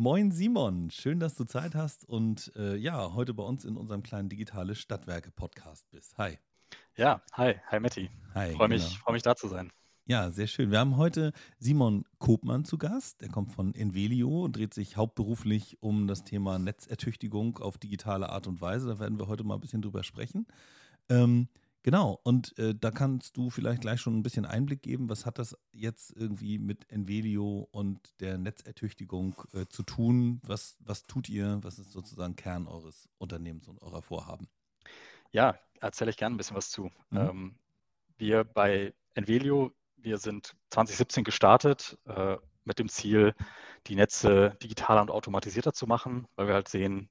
Moin Simon, schön, dass du Zeit hast und äh, ja, heute bei uns in unserem kleinen Digitale Stadtwerke Podcast bist. Hi. Ja, hi, hi Matti. Hi. Freue mich, genau. freu mich da zu sein. Ja, sehr schön. Wir haben heute Simon Kopmann zu Gast. Der kommt von Envelio und dreht sich hauptberuflich um das Thema Netzertüchtigung auf digitale Art und Weise. Da werden wir heute mal ein bisschen drüber sprechen. Ähm, Genau, und äh, da kannst du vielleicht gleich schon ein bisschen Einblick geben, was hat das jetzt irgendwie mit Envelio und der Netzertüchtigung äh, zu tun? Was, was tut ihr? Was ist sozusagen Kern eures Unternehmens und eurer Vorhaben? Ja, erzähle ich gerne ein bisschen was zu. Mhm. Ähm, wir bei Envelio, wir sind 2017 gestartet äh, mit dem Ziel, die Netze digitaler und automatisierter zu machen, weil wir halt sehen,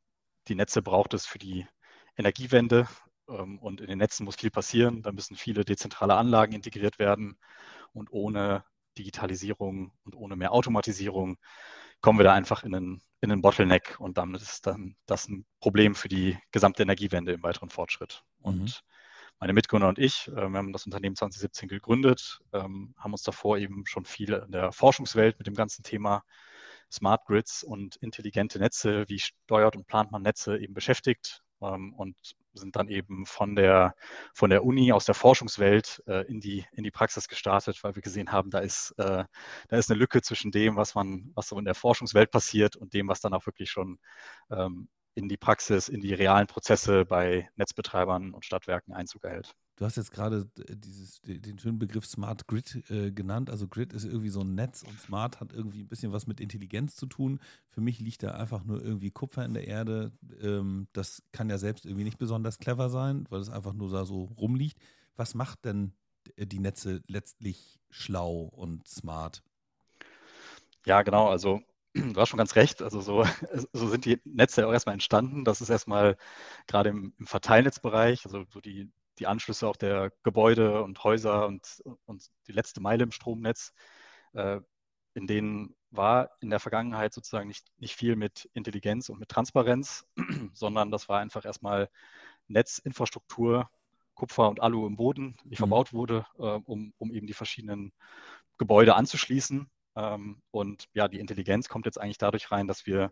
die Netze braucht es für die Energiewende, und in den Netzen muss viel passieren. Da müssen viele dezentrale Anlagen integriert werden. Und ohne Digitalisierung und ohne mehr Automatisierung kommen wir da einfach in einen, in einen Bottleneck. Und damit ist dann das ein Problem für die gesamte Energiewende im weiteren Fortschritt. Und mhm. meine Mitgründer und ich, äh, wir haben das Unternehmen 2017 gegründet, ähm, haben uns davor eben schon viel in der Forschungswelt mit dem ganzen Thema Smart Grids und intelligente Netze, wie steuert und plant man Netze eben beschäftigt ähm, und sind dann eben von der, von der Uni aus der Forschungswelt äh, in, die, in die Praxis gestartet, weil wir gesehen haben, da ist, äh, da ist eine Lücke zwischen dem, was man, was so in der Forschungswelt passiert und dem, was dann auch wirklich schon ähm, in die Praxis, in die realen Prozesse bei Netzbetreibern und Stadtwerken Einzug erhält. Du hast jetzt gerade äh, dieses, den schönen Begriff Smart Grid äh, genannt. Also Grid ist irgendwie so ein Netz und Smart hat irgendwie ein bisschen was mit Intelligenz zu tun. Für mich liegt da einfach nur irgendwie Kupfer in der Erde. Ähm, das kann ja selbst irgendwie nicht besonders clever sein, weil es einfach nur da so rumliegt. Was macht denn äh, die Netze letztlich schlau und smart? Ja, genau. Also du hast schon ganz recht. Also so, so sind die Netze ja auch erstmal entstanden. Das ist erstmal gerade im, im Verteilnetzbereich, also so die, die Anschlüsse auch der Gebäude und Häuser und, und die letzte Meile im Stromnetz, äh, in denen war in der Vergangenheit sozusagen nicht, nicht viel mit Intelligenz und mit Transparenz, sondern das war einfach erstmal Netzinfrastruktur, Kupfer und Alu im Boden, die mhm. verbaut wurde, äh, um, um eben die verschiedenen Gebäude anzuschließen. Ähm, und ja, die Intelligenz kommt jetzt eigentlich dadurch rein, dass wir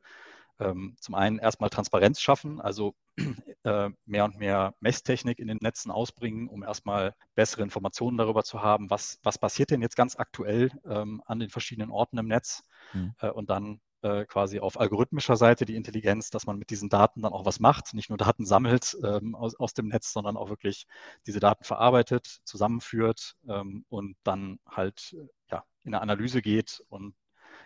ähm, zum einen erstmal Transparenz schaffen, also äh, mehr und mehr Messtechnik in den Netzen ausbringen, um erstmal bessere Informationen darüber zu haben, was, was passiert denn jetzt ganz aktuell ähm, an den verschiedenen Orten im Netz mhm. äh, und dann äh, quasi auf algorithmischer Seite die Intelligenz, dass man mit diesen Daten dann auch was macht, nicht nur Daten sammelt ähm, aus, aus dem Netz, sondern auch wirklich diese Daten verarbeitet, zusammenführt ähm, und dann halt ja, in eine Analyse geht und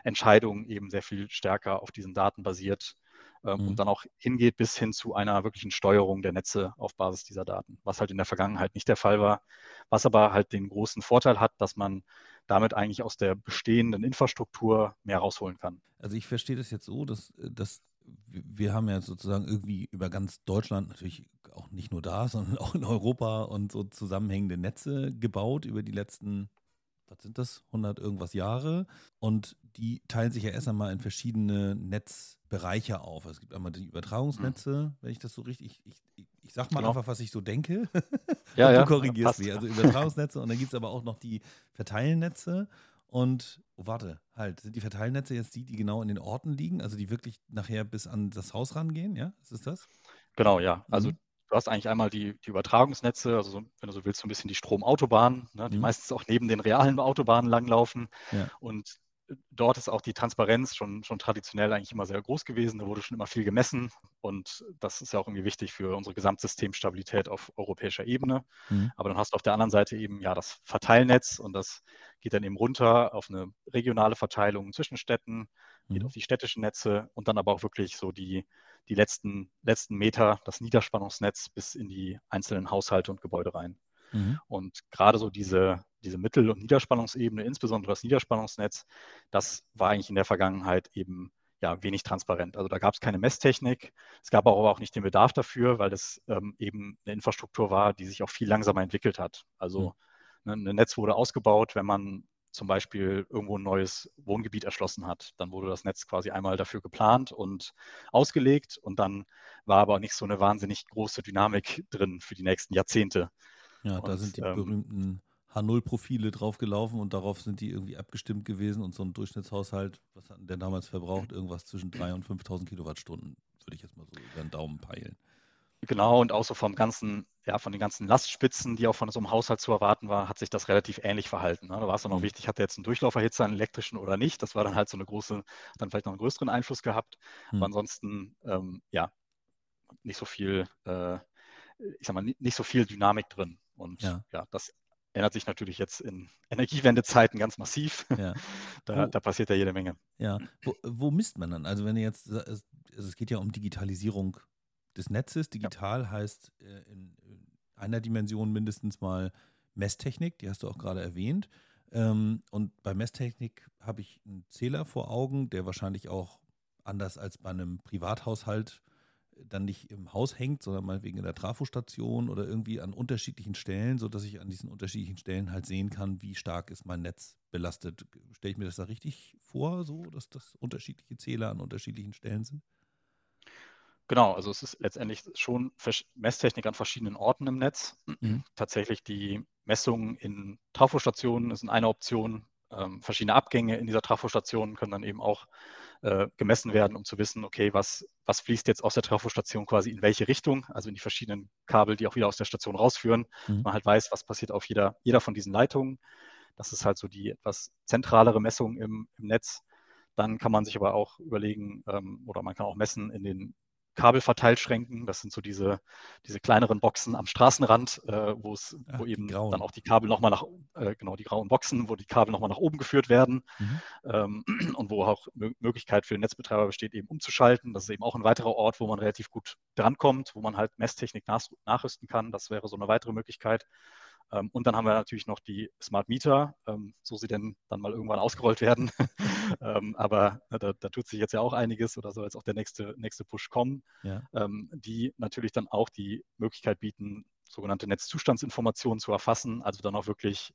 Entscheidungen eben sehr viel stärker auf diesen Daten basiert ähm, mhm. und dann auch hingeht bis hin zu einer wirklichen Steuerung der Netze auf Basis dieser Daten, was halt in der Vergangenheit nicht der Fall war, was aber halt den großen Vorteil hat, dass man damit eigentlich aus der bestehenden Infrastruktur mehr rausholen kann. Also ich verstehe das jetzt so, dass, dass wir haben ja sozusagen irgendwie über ganz Deutschland natürlich auch nicht nur da, sondern auch in Europa und so zusammenhängende Netze gebaut über die letzten was sind das, 100 irgendwas Jahre. Und die teilen sich ja erst einmal in verschiedene Netzbereiche auf. Es gibt einmal die Übertragungsnetze, mhm. wenn ich das so richtig, ich, ich, ich sag mal genau. einfach, was ich so denke. Ja, und du ja, korrigierst mich. Also Übertragungsnetze und dann gibt es aber auch noch die Verteilnetze. Und oh, warte, halt, sind die Verteilnetze jetzt die, die genau in den Orten liegen, also die wirklich nachher bis an das Haus rangehen, ja? Ist es das? Genau, ja. Also mhm. Du hast eigentlich einmal die, die Übertragungsnetze, also wenn du so willst, so ein bisschen die Stromautobahnen, ne, die mhm. meistens auch neben den realen Autobahnen langlaufen. Ja. Und dort ist auch die Transparenz schon, schon traditionell eigentlich immer sehr groß gewesen. Da wurde schon immer viel gemessen und das ist ja auch irgendwie wichtig für unsere Gesamtsystemstabilität auf europäischer Ebene. Mhm. Aber dann hast du auf der anderen Seite eben ja das Verteilnetz und das geht dann eben runter auf eine regionale Verteilung zwischen Städten, geht mhm. auf die städtischen Netze und dann aber auch wirklich so die, die letzten, letzten Meter, das Niederspannungsnetz bis in die einzelnen Haushalte und Gebäude rein. Mhm. Und gerade so diese, diese Mittel- und Niederspannungsebene, insbesondere das Niederspannungsnetz, das war eigentlich in der Vergangenheit eben ja, wenig transparent. Also da gab es keine Messtechnik. Es gab aber auch nicht den Bedarf dafür, weil das ähm, eben eine Infrastruktur war, die sich auch viel langsamer entwickelt hat. Also mhm. ein Netz wurde ausgebaut, wenn man zum Beispiel irgendwo ein neues Wohngebiet erschlossen hat. Dann wurde das Netz quasi einmal dafür geplant und ausgelegt und dann war aber nicht so eine wahnsinnig große Dynamik drin für die nächsten Jahrzehnte. Ja, und, da sind die ähm, berühmten H0-Profile drauf gelaufen und darauf sind die irgendwie abgestimmt gewesen und so ein Durchschnittshaushalt, was hat der damals verbraucht? Irgendwas zwischen 3.000 und 5.000 Kilowattstunden, würde ich jetzt mal so über den Daumen peilen. Genau, und auch so vom ganzen, ja, von den ganzen Lastspitzen, die auch von so einem Haushalt zu erwarten war, hat sich das relativ ähnlich verhalten. Ne? Da war es dann auch mhm. wichtig, hat der jetzt einen Durchlauferhitzer, einen elektrischen oder nicht. Das war dann halt so eine große, dann vielleicht noch einen größeren Einfluss gehabt. Mhm. Aber ansonsten, ähm, ja, nicht so viel, äh, ich sag mal, nicht so viel Dynamik drin. Und ja, ja das ändert sich natürlich jetzt in Energiewendezeiten ganz massiv. Ja. da, da, passiert ja jede Menge. Ja, wo, wo misst man dann? Also wenn ihr jetzt, also es geht ja um Digitalisierung des Netzes. Digital ja. heißt äh, in, in, einer Dimension mindestens mal Messtechnik, die hast du auch gerade erwähnt. Ähm, und bei Messtechnik habe ich einen Zähler vor Augen, der wahrscheinlich auch anders als bei einem Privathaushalt dann nicht im Haus hängt, sondern mal wegen der Trafostation oder irgendwie an unterschiedlichen Stellen, sodass ich an diesen unterschiedlichen Stellen halt sehen kann, wie stark ist mein Netz belastet. Stelle ich mir das da richtig vor, so, dass das unterschiedliche Zähler an unterschiedlichen Stellen sind? Genau, also es ist letztendlich schon Messtechnik an verschiedenen Orten im Netz. Mhm. Tatsächlich die Messungen in Trafostationen ist eine Option. Ähm, verschiedene Abgänge in dieser Trafostation können dann eben auch äh, gemessen werden, um zu wissen, okay, was, was fließt jetzt aus der Trafostation quasi in welche Richtung, also in die verschiedenen Kabel, die auch wieder aus der Station rausführen. Mhm. Man halt weiß, was passiert auf jeder, jeder von diesen Leitungen. Das ist halt so die etwas zentralere Messung im, im Netz. Dann kann man sich aber auch überlegen ähm, oder man kann auch messen in den Kabelverteilschränken. Das sind so diese, diese kleineren Boxen am Straßenrand, äh, wo es, wo eben dann auch die Kabel nochmal nach, äh, genau, die grauen Boxen, wo die Kabel nochmal nach oben geführt werden mhm. ähm, und wo auch Möglichkeit für den Netzbetreiber besteht, eben umzuschalten. Das ist eben auch ein weiterer Ort, wo man relativ gut drankommt, wo man halt Messtechnik nach, nachrüsten kann. Das wäre so eine weitere Möglichkeit. Ähm, und dann haben wir natürlich noch die Smart Meter, ähm, so sie denn dann mal irgendwann ausgerollt werden. Ähm, aber da, da, tut sich jetzt ja auch einiges oder soll jetzt auch der nächste, nächste Push kommen, ja. die natürlich dann auch die Möglichkeit bieten, sogenannte Netzzustandsinformationen zu erfassen, also dann auch wirklich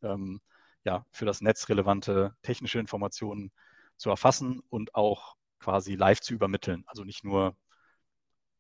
ja, für das Netz relevante technische Informationen zu erfassen und auch quasi live zu übermitteln. Also nicht nur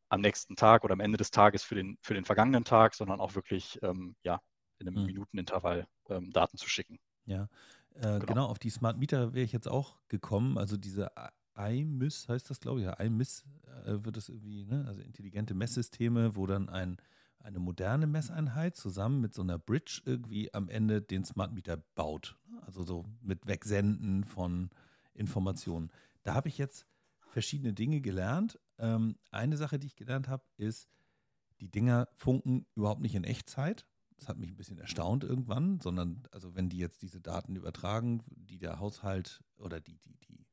am nächsten Tag oder am Ende des Tages für den, für den vergangenen Tag, sondern auch wirklich ähm, ja, in einem mhm. Minutenintervall ähm, Daten zu schicken. Ja, äh, genau. genau. auf die Smart Meter wäre ich jetzt auch gekommen. Also diese IMIS heißt das, glaube ich, ja, IMIS äh, wird es irgendwie, ne? also intelligente Messsysteme, wo dann ein, eine moderne Messeinheit zusammen mit so einer Bridge irgendwie am Ende den Smart Meter baut. Also so mit Wegsenden von Informationen. Da habe ich jetzt verschiedene Dinge gelernt. Ähm, eine Sache, die ich gelernt habe, ist, die Dinger funken überhaupt nicht in Echtzeit, das hat mich ein bisschen erstaunt irgendwann, sondern also wenn die jetzt diese Daten übertragen, die der Haushalt oder die, die, die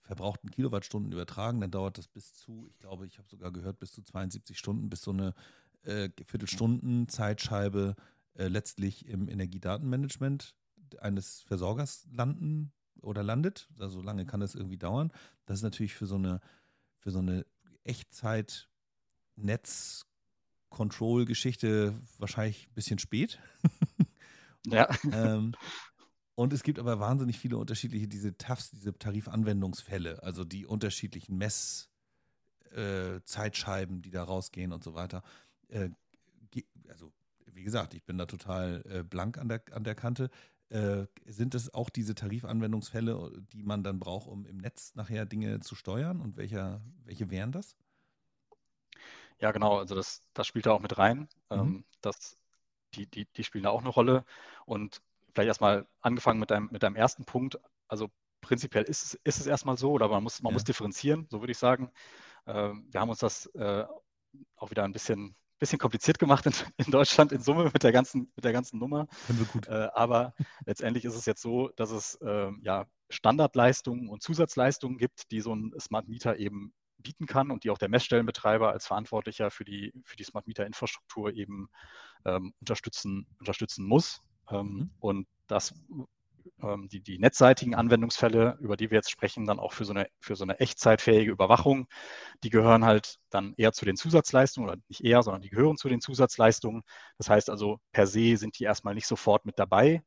verbrauchten Kilowattstunden übertragen, dann dauert das bis zu, ich glaube, ich habe sogar gehört, bis zu 72 Stunden, bis so eine äh, Viertelstunden Zeitscheibe äh, letztlich im Energiedatenmanagement eines Versorgers landen oder landet. Also lange kann das irgendwie dauern. Das ist natürlich für so eine, für so eine Echtzeit-Netz- Control-Geschichte wahrscheinlich ein bisschen spät. ja. ähm, und es gibt aber wahnsinnig viele unterschiedliche, diese TAFs, diese Tarifanwendungsfälle, also die unterschiedlichen Messzeitscheiben, äh, die da rausgehen und so weiter. Äh, also, wie gesagt, ich bin da total äh, blank an der, an der Kante. Äh, sind es auch diese Tarifanwendungsfälle, die man dann braucht, um im Netz nachher Dinge zu steuern? Und welcher, welche wären das? Ja, genau, also das, das spielt da auch mit rein. Mhm. Ähm, das, die, die, die spielen da auch eine Rolle. Und vielleicht erstmal angefangen mit deinem, mit deinem ersten Punkt. Also prinzipiell ist es, ist es erstmal so, oder man muss, man ja. muss differenzieren, so würde ich sagen. Ähm, wir haben uns das äh, auch wieder ein bisschen, bisschen kompliziert gemacht in, in, Deutschland in Summe mit der ganzen, mit der ganzen Nummer. Äh, aber letztendlich ist es jetzt so, dass es äh, ja Standardleistungen und Zusatzleistungen gibt, die so ein Smart Meter eben bieten kann und die auch der Messstellenbetreiber als Verantwortlicher für die, für die Smart Meter Infrastruktur eben ähm, unterstützen, unterstützen muss. Ähm, mhm. Und das ähm, die, die netzseitigen Anwendungsfälle, über die wir jetzt sprechen, dann auch für so, eine, für so eine echtzeitfähige Überwachung, die gehören halt dann eher zu den Zusatzleistungen oder nicht eher, sondern die gehören zu den Zusatzleistungen. Das heißt also, per se sind die erstmal nicht sofort mit dabei,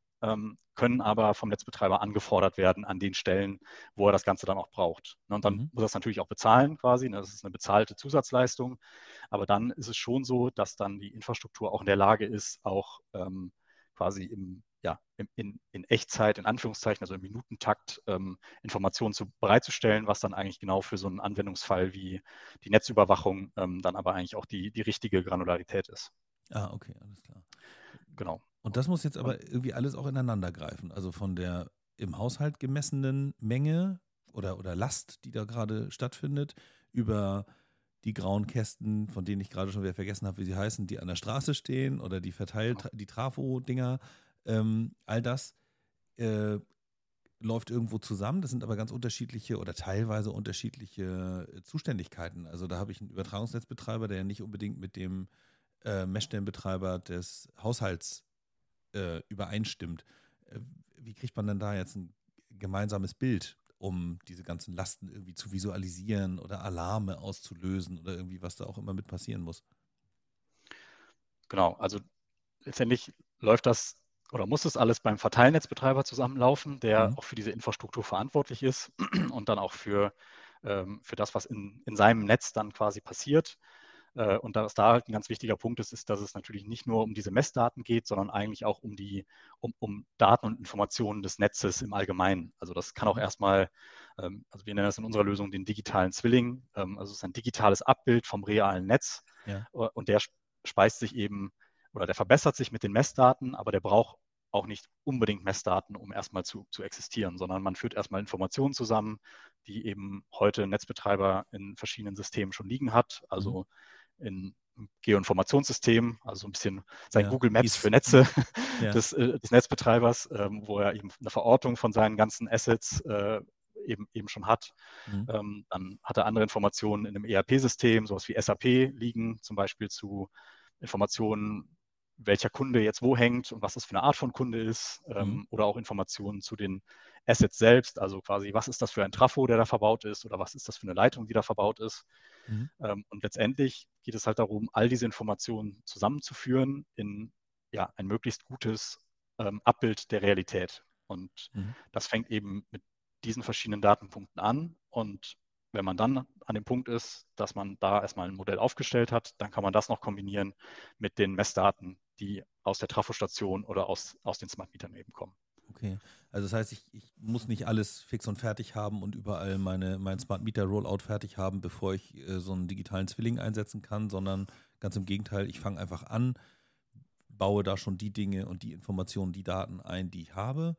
können aber vom Netzbetreiber angefordert werden an den Stellen, wo er das Ganze dann auch braucht. Ne, und dann mhm. muss er es natürlich auch bezahlen quasi. Ne, das ist eine bezahlte Zusatzleistung. Aber dann ist es schon so, dass dann die Infrastruktur auch in der Lage ist, auch ähm, quasi im, ja, in, in, Echtzeit, in Anführungszeichen, also im Minutentakt ähm, Informationen zu, bereitzustellen, was dann eigentlich genau für so einen Anwendungsfall wie die Netzüberwachung ähm, dann aber eigentlich auch die, die richtige Granularität ist. Ah, okay, alles klar. Genau. Und das muss jetzt aber irgendwie alles auch ineinander greifen. Also von der im Haushalt gemessenen Menge oder, oder Last, die da gerade stattfindet, über die grauen Kästen, von denen ich gerade schon wieder vergessen habe, wie sie heißen, die an der Straße stehen oder die verteilt, die Trafo-Dinger, ähm, all das äh, läuft irgendwo zusammen. Das sind aber ganz unterschiedliche oder teilweise unterschiedliche äh, Zuständigkeiten. Also da habe ich einen Übertragungsnetzbetreiber, der ja nicht unbedingt mit dem äh, Messstellenbetreiber des Haushalts äh, übereinstimmt. Äh, wie kriegt man denn da jetzt ein gemeinsames Bild, um diese ganzen Lasten irgendwie zu visualisieren oder Alarme auszulösen oder irgendwie, was da auch immer mit passieren muss? Genau, also letztendlich läuft das oder muss das alles beim Verteilnetzbetreiber zusammenlaufen, der mhm. auch für diese Infrastruktur verantwortlich ist und dann auch für, ähm, für das, was in, in seinem Netz dann quasi passiert. Äh, und was da halt ein ganz wichtiger Punkt ist, ist, dass es natürlich nicht nur um diese Messdaten geht, sondern eigentlich auch um die, um, um Daten und Informationen des Netzes im Allgemeinen. Also das kann auch mhm. erstmal, ähm, also wir nennen das in unserer Lösung den digitalen Zwilling. Ähm, also es ist ein digitales Abbild vom realen Netz ja. Äh, und der speist sich eben oder der verbessert sich mit den Messdaten, aber der braucht auch nicht unbedingt Messdaten, um erstmal zu, zu existieren, sondern man führt erstmal Informationen zusammen, die eben heute Netzbetreiber in verschiedenen Systemen schon liegen hat. Also mhm in Geoinformationssystem, also ein bisschen sein ja, Google Maps für Netze ja. des, äh, des, Netzbetreibers, ähm, wo er eben eine Verortung von seinen ganzen Assets äh, eben, eben schon hat. Mhm. Ähm, dann hat er andere Informationen in einem ERP-System, sowas wie SAP liegen, zum Beispiel zu Informationen, welcher Kunde jetzt wo hängt und was das für eine Art von Kunde ist, ähm, mhm. oder auch Informationen zu den Assets selbst, also quasi, was ist das für ein Trafo, der da verbaut ist, oder was ist das für eine Leitung, die da verbaut ist. Mhm. Ähm, und letztendlich geht es halt darum, all diese Informationen zusammenzuführen in ja, ein möglichst gutes ähm, Abbild der Realität. Und mhm. das fängt eben mit diesen verschiedenen Datenpunkten an. Und wenn man dann an dem Punkt ist, dass man da erstmal ein Modell aufgestellt hat, dann kann man das noch kombinieren mit den Messdaten, die aus der Trafostation oder aus, aus den Smart Metern eben kommen. Okay. Also das heißt, ich, ich, muss nicht alles fix und fertig haben und überall meine, mein Smart Meter Rollout fertig haben, bevor ich äh, so einen digitalen Zwilling einsetzen kann, sondern ganz im Gegenteil, ich fange einfach an, baue da schon die Dinge und die Informationen, die Daten ein, die ich habe.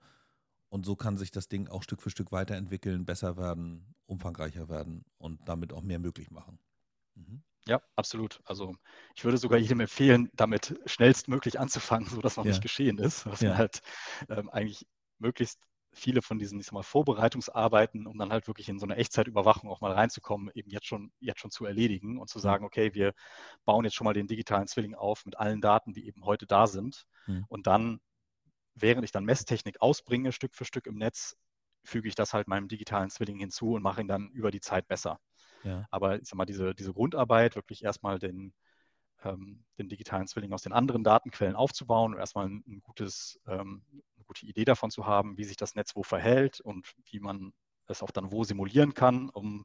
Und so kann sich das Ding auch Stück für Stück weiterentwickeln, besser werden, umfangreicher werden und damit auch mehr möglich machen. Mhm. Ja, absolut. Also ich würde sogar jedem empfehlen, damit schnellstmöglich anzufangen, so dass noch ja. nicht geschehen ist, dass ja. man halt ähm, eigentlich möglichst viele von diesen, ich sag mal, Vorbereitungsarbeiten, um dann halt wirklich in so eine Echtzeitüberwachung auch mal reinzukommen, eben jetzt schon, jetzt schon zu erledigen und zu sagen, okay, wir bauen jetzt schon mal den digitalen Zwilling auf mit allen Daten, die eben heute da sind. Mhm. Und dann, während ich dann Messtechnik ausbringe, Stück für Stück im Netz, füge ich das halt meinem digitalen Zwilling hinzu und mache ihn dann über die Zeit besser. Ja. Aber ich sag mal, diese, diese Grundarbeit, wirklich erstmal den, ähm, den digitalen Zwilling aus den anderen Datenquellen aufzubauen und erstmal ein, ein gutes, ähm, eine gute Idee davon zu haben, wie sich das Netz wo verhält und wie man es auch dann wo simulieren kann, um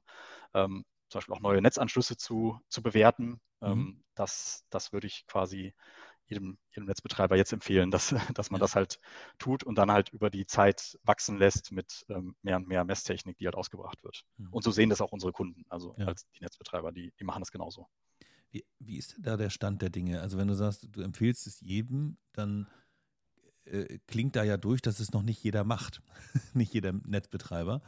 ähm, zum Beispiel auch neue Netzanschlüsse zu, zu bewerten. Mhm. Ähm, das, das würde ich quasi jedem, jedem Netzbetreiber jetzt empfehlen, dass, dass man das halt tut und dann halt über die Zeit wachsen lässt mit ähm, mehr und mehr Messtechnik, die halt ausgebracht wird. Mhm. Und so sehen das auch unsere Kunden, also ja. als die Netzbetreiber, die, die machen das genauso. Wie, wie ist denn da der Stand der Dinge? Also wenn du sagst, du empfehlst es jedem, dann äh, klingt da ja durch, dass es noch nicht jeder macht, nicht jeder Netzbetreiber.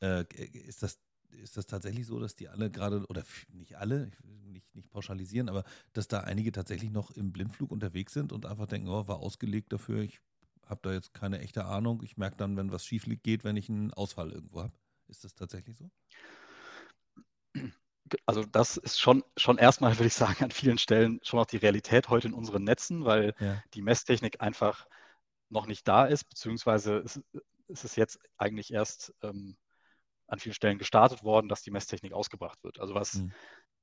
Äh, ist das ist das tatsächlich so, dass die alle gerade, oder nicht alle, ich will nicht, nicht pauschalisieren, aber dass da einige tatsächlich noch im Blindflug unterwegs sind und einfach denken, oh, war ausgelegt dafür, ich habe da jetzt keine echte Ahnung, ich merke dann, wenn was schief geht, wenn ich einen Ausfall irgendwo habe. Ist das tatsächlich so? Also das ist schon, schon erstmal, würde ich sagen, an vielen Stellen schon auch die Realität heute in unseren Netzen, weil ja. die Messtechnik einfach noch nicht da ist, beziehungsweise es, es ist jetzt eigentlich erst ähm, an vielen Stellen gestartet worden, dass die Messtechnik ausgebracht wird. Also was mhm.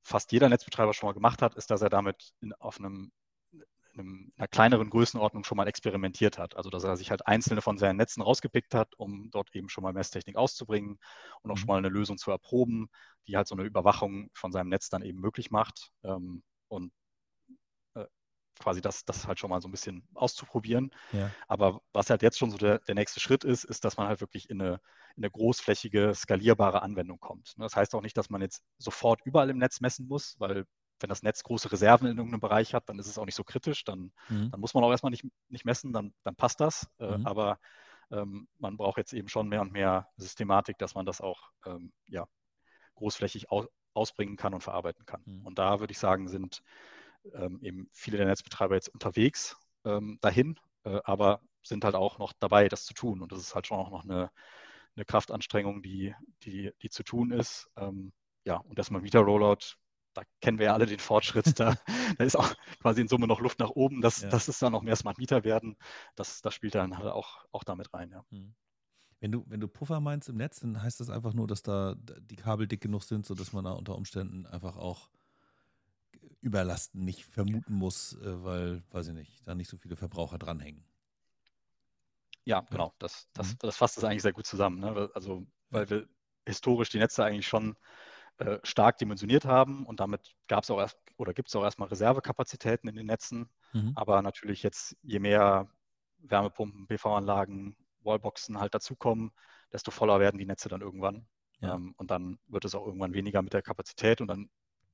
fast jeder Netzbetreiber schon mal gemacht hat, ist, dass er damit in, auf einem, in einem, einer kleineren Größenordnung schon mal experimentiert hat. Also dass er sich halt einzelne von seinen Netzen rausgepickt hat, um dort eben schon mal Messtechnik auszubringen und auch mhm. schon mal eine Lösung zu erproben, die halt so eine Überwachung von seinem Netz dann eben möglich macht. Ähm, und quasi das, das halt schon mal so ein bisschen auszuprobieren. Ja. Aber was halt jetzt schon so der, der nächste Schritt ist, ist, dass man halt wirklich in eine, in eine großflächige, skalierbare Anwendung kommt. Ne, das heißt auch nicht, dass man jetzt sofort überall im Netz messen muss, weil wenn das Netz große Reserven in irgendeinem Bereich hat, dann ist es auch nicht so kritisch. Dann, mhm. dann muss man auch erstmal nicht, nicht messen, dann, dann passt das. Äh, mhm. aber ähm, man braucht jetzt eben schon mehr und mehr Systematik, dass man das auch ähm, ja, großflächig aus, ausbringen kann und verarbeiten kann. Mhm. Und da würde ich sagen, sind ähm, eben viele der Netzbetreiber jetzt unterwegs ähm, dahin, äh, aber sind halt auch noch dabei, das zu tun. Und das ist halt schon auch noch eine, eine Kraftanstrengung, die, die, die zu tun ist. Ähm, ja, und das mal Mieter Rollout, da kennen wir ja alle den Fortschritt. Da, da ist auch quasi in Summe noch Luft nach oben. Das, ja. das ist dann noch mehr Smart Meter werden. Das, das spielt dann halt auch, auch damit rein. Ja. Hm. Wenn du, wenn du Puffer meinst im Netz, dann heißt das einfach nur, dass da die Kabel dick genug sind, sodass man da unter Umständen einfach auch Überlasten nicht vermuten muss, äh, weil, weiß ich nicht, da nicht so viele Verbraucher dranhängen. Ja, genau. Das, das, mhm. das fasst es eigentlich sehr gut zusammen. Ne? Also, weil wir historisch die Netze eigentlich schon äh, stark dimensioniert haben und damit gab es auch erst oder gibt es auch erstmal Reservekapazitäten in den Netzen. Mhm. Aber natürlich jetzt, je mehr Wärmepumpen, PV-Anlagen, Wallboxen halt dazukommen, desto voller werden die Netze dann irgendwann. Ja. Ähm, und dann wird es auch irgendwann weniger mit der Kapazität und dann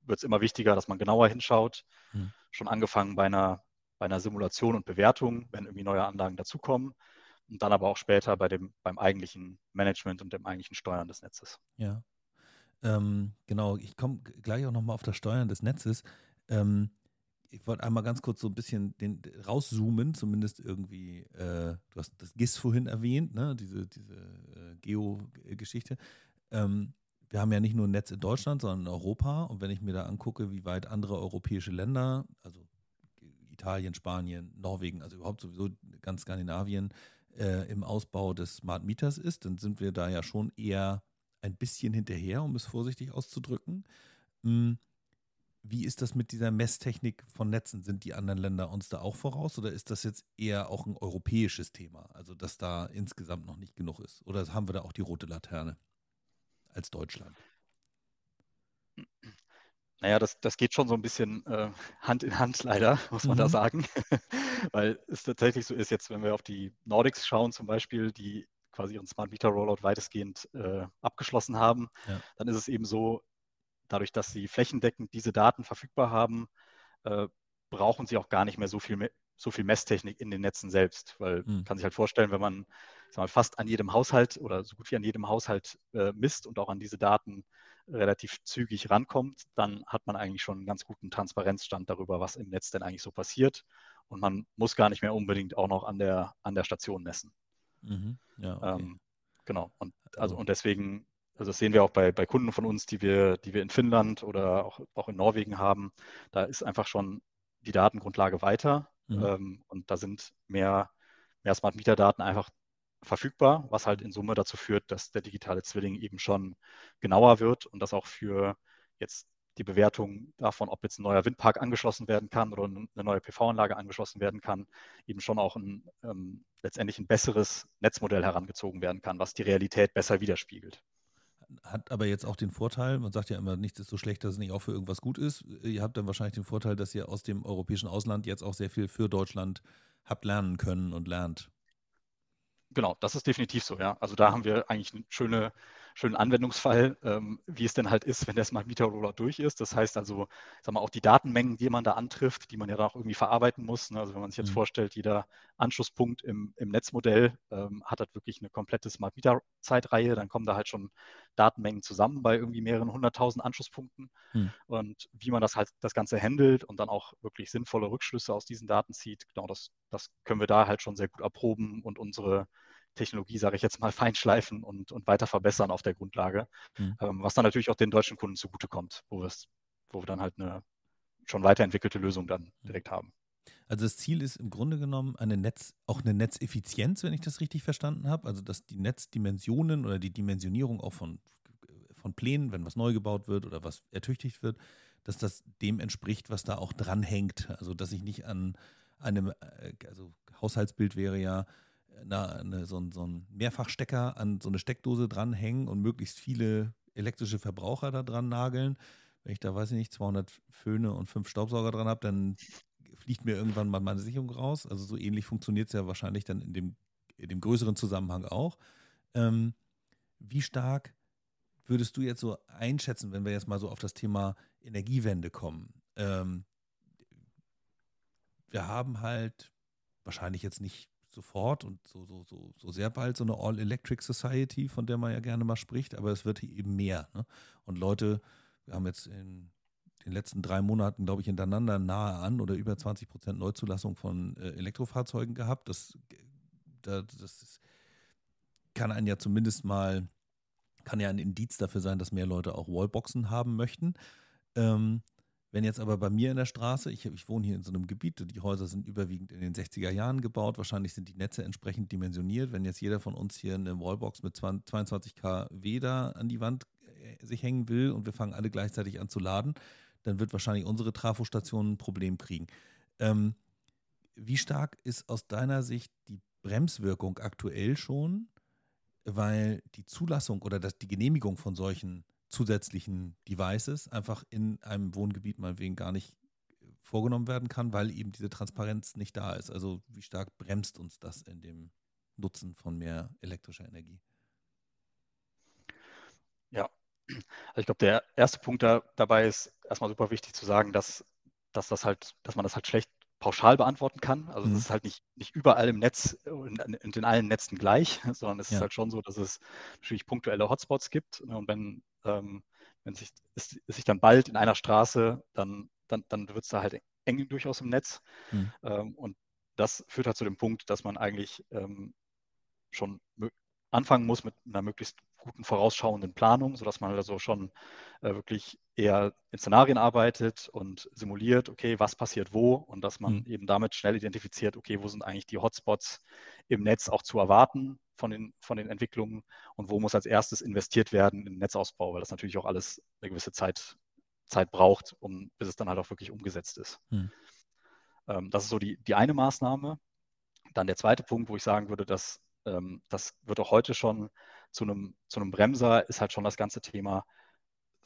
wird es immer wichtiger, dass man genauer hinschaut. Mhm. Schon angefangen bei einer, bei einer Simulation und Bewertung, wenn irgendwie neue Anlagen dazukommen. Und dann aber auch später bei dem, beim eigentlichen Management und dem eigentlichen Steuern des Netzes. Ja. Ähm, genau, ich komme gleich auch nochmal auf das Steuern des Netzes. Ähm, ich wollte einmal ganz kurz so ein bisschen den, rauszoomen, zumindest irgendwie, äh, du hast das GIS vorhin erwähnt, ne? diese, diese äh, Geo-Geschichte. Ähm, wir haben ja nicht nur ein Netz in Deutschland, sondern in Europa. Und wenn ich mir da angucke, wie weit andere europäische Länder, also Italien, Spanien, Norwegen, also überhaupt sowieso ganz Skandinavien, äh, im Ausbau des Smart Meters ist, dann sind wir da ja schon eher ein bisschen hinterher, um es vorsichtig auszudrücken. Hm, wie ist das mit dieser Messtechnik von Netzen? Sind die anderen Länder uns da auch voraus oder ist das jetzt eher auch ein europäisches Thema? Also, dass da insgesamt noch nicht genug ist? Oder haben wir da auch die rote Laterne als Deutschland? Naja, das, das geht schon so ein bisschen äh, Hand in Hand leider, muss man mhm. da sagen. Weil es tatsächlich so ist, jetzt wenn wir auf die Nordics schauen zum Beispiel, die quasi ihren Smart Meter Rollout weitestgehend äh, abgeschlossen haben, ja. dann ist es eben so, dadurch, dass sie flächendeckend diese Daten verfügbar haben, äh, brauchen sie auch gar nicht mehr so viel, so viel Messtechnik in den Netzen selbst. Weil man mhm. kann sich halt vorstellen, wenn man mal, fast an jedem Haushalt oder so gut wie an jedem Haushalt äh, misst und auch an diese Daten relativ zügig rankommt, dann hat man eigentlich schon einen ganz guten Transparenzstand darüber, was im Netz denn eigentlich so passiert. Und man muss gar nicht mehr unbedingt auch noch an der, an der Station messen. Mhm. Ja, okay. ähm, genau. Und, also, also, und deswegen also das sehen wir auch bei, bei Kunden von uns, die wir, die wir in Finnland oder auch, auch in Norwegen haben. Da ist einfach schon die Datengrundlage weiter mhm. ähm, und da sind mehr, mehr Smart Meter Daten einfach verfügbar, was halt in Summe dazu führt, dass der digitale Zwilling eben schon genauer wird und das auch für jetzt die Bewertung davon, ob jetzt ein neuer Windpark angeschlossen werden kann oder eine neue PV-Anlage angeschlossen werden kann, eben schon auch ein ähm, letztendlich ein besseres Netzmodell herangezogen werden kann, was die Realität besser widerspiegelt hat aber jetzt auch den Vorteil, man sagt ja immer, nichts ist so schlecht, dass es nicht auch für irgendwas gut ist. Ihr habt dann wahrscheinlich den Vorteil, dass ihr aus dem europäischen Ausland jetzt auch sehr viel für Deutschland habt lernen können und lernt. Genau, das ist definitiv so, ja. Also da haben wir eigentlich eine schöne schönen Anwendungsfall, ähm, wie es denn halt ist, wenn der Smart Meter Rollout durch ist. Das heißt also, sag mal, auch die Datenmengen, die man da antrifft, die man ja dann auch irgendwie verarbeiten muss. Ne? Also wenn man sich jetzt mhm. vorstellt, jeder Anschlusspunkt im, im Netzmodell ähm, hat halt wirklich eine komplette Smart Meter Zeitreihe, dann kommen da halt schon Datenmengen zusammen bei irgendwie mehreren hunderttausend Anschlusspunkten. Mhm. Und wie man das halt das Ganze handelt und dann auch wirklich sinnvolle Rückschlüsse aus diesen Daten zieht, genau das, das können wir da halt schon sehr gut erproben und unsere Technologie, sage ich jetzt mal, feinschleifen und, und weiter verbessern auf der Grundlage, mhm. ähm, was dann natürlich auch den deutschen Kunden zugutekommt, wo, wo wir dann halt eine schon weiterentwickelte Lösung dann mhm. direkt haben. Also das Ziel ist im Grunde genommen eine Netz, auch eine Netzeffizienz, wenn ich das richtig verstanden habe. Also dass die Netzdimensionen oder die Dimensionierung auch von, von Plänen, wenn was neu gebaut wird oder was ertüchtigt wird, dass das dem entspricht, was da auch dranhängt. Also dass ich nicht an einem, äh, also Haushaltsbild wäre ja, eine, eine, so, ein, so ein Mehrfachstecker an so eine Steckdose dranhängen und möglichst viele elektrische Verbraucher da dran nageln. Wenn ich da, weiß ich nicht, 200 Föhne und fünf Staubsauger dran habe, dann fliegt mir irgendwann mal meine Sicherung raus. Also so ähnlich funktioniert es ja wahrscheinlich dann in dem, in dem größeren Zusammenhang auch. Ähm, wie stark würdest du jetzt so einschätzen, wenn wir jetzt mal so auf das Thema Energiewende kommen? Ähm, wir haben halt wahrscheinlich jetzt nicht sofort und so, so, so, so sehr bald so eine All-Electric Society, von der man ja gerne mal spricht, aber es wird eben mehr. Ne? Und Leute, wir haben jetzt in den letzten drei Monaten, glaube ich, hintereinander nahe an oder über 20 Prozent Neuzulassung von äh, Elektrofahrzeugen gehabt. Das, das, das kann einen ja zumindest mal, kann ja ein Indiz dafür sein, dass mehr Leute auch Wallboxen haben möchten. Ähm, wenn jetzt aber bei mir in der Straße, ich, ich, wohne hier in so einem Gebiet, die Häuser sind überwiegend in den 60er Jahren gebaut, wahrscheinlich sind die Netze entsprechend dimensioniert. Wenn jetzt jeder von uns hier eine Wallbox mit 22 kW da an die Wand äh, sich hängen will und wir fangen alle gleichzeitig an zu laden, dann wird wahrscheinlich unsere Trafostation ein Problem kriegen. Ähm, wie stark ist aus deiner Sicht die Bremswirkung aktuell schon? Weil die Zulassung oder das, die Genehmigung von solchen zusätzlichen Devices einfach in einem Wohngebiet mal wegen gar nicht vorgenommen werden kann, weil eben diese Transparenz nicht da ist. Also wie stark bremst uns das in dem Nutzen von mehr elektrischer Energie? Ja, also ich glaube, der erste Punkt da, dabei ist erstmal super wichtig zu sagen, dass, dass das halt, dass man das halt schlecht pauschal beantworten kann. Also mhm. ist halt nicht, nicht überall im Netz und in, in, allen Netzen gleich, sondern es ja. ist halt schon so, dass es natürlich punktuelle Hotspots gibt. Ne, und wenn ähm, wenn sich, es, es sich dann bald in einer Straße, dann, dann, dann wird es da halt eng durchaus im Netz. Mhm. Ähm, und das führt halt zu dem Punkt, dass man eigentlich ähm, schon anfangen muss mit einer möglichst guten vorausschauenden Planung, sodass man also schon äh, wirklich eher in Szenarien arbeitet und simuliert, okay, was passiert wo und dass man mhm. eben damit schnell identifiziert, okay, wo sind eigentlich die Hotspots im Netz auch zu erwarten von den, von den Entwicklungen und wo muss als erstes investiert werden in den Netzausbau, weil das natürlich auch alles eine gewisse Zeit, Zeit braucht, um, bis es dann halt auch wirklich umgesetzt ist. Mhm. Ähm, das ist so die, die eine Maßnahme. Dann der zweite Punkt, wo ich sagen würde, dass ähm, das wird auch heute schon zu einem, zu einem Bremser, ist halt schon das ganze Thema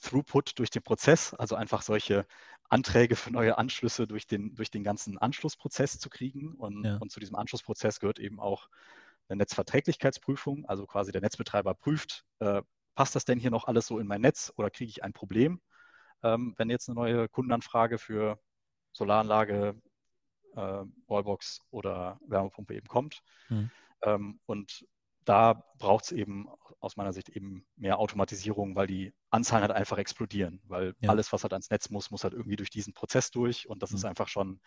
Throughput durch den Prozess, also einfach solche Anträge für neue Anschlüsse durch den, durch den ganzen Anschlussprozess zu kriegen. Und, ja. und zu diesem Anschlussprozess gehört eben auch eine Netzverträglichkeitsprüfung, also quasi der Netzbetreiber prüft, äh, passt das denn hier noch alles so in mein Netz oder kriege ich ein Problem, ähm, wenn jetzt eine neue Kundenanfrage für Solaranlage, äh, Wallbox oder Wärmepumpe eben kommt. Hm. Ähm, und da braucht es eben aus meiner Sicht eben mehr Automatisierung, weil die Anzahlen halt einfach explodieren, weil ja. alles, was halt ans Netz muss, muss halt irgendwie durch diesen Prozess durch und das mhm. ist einfach schon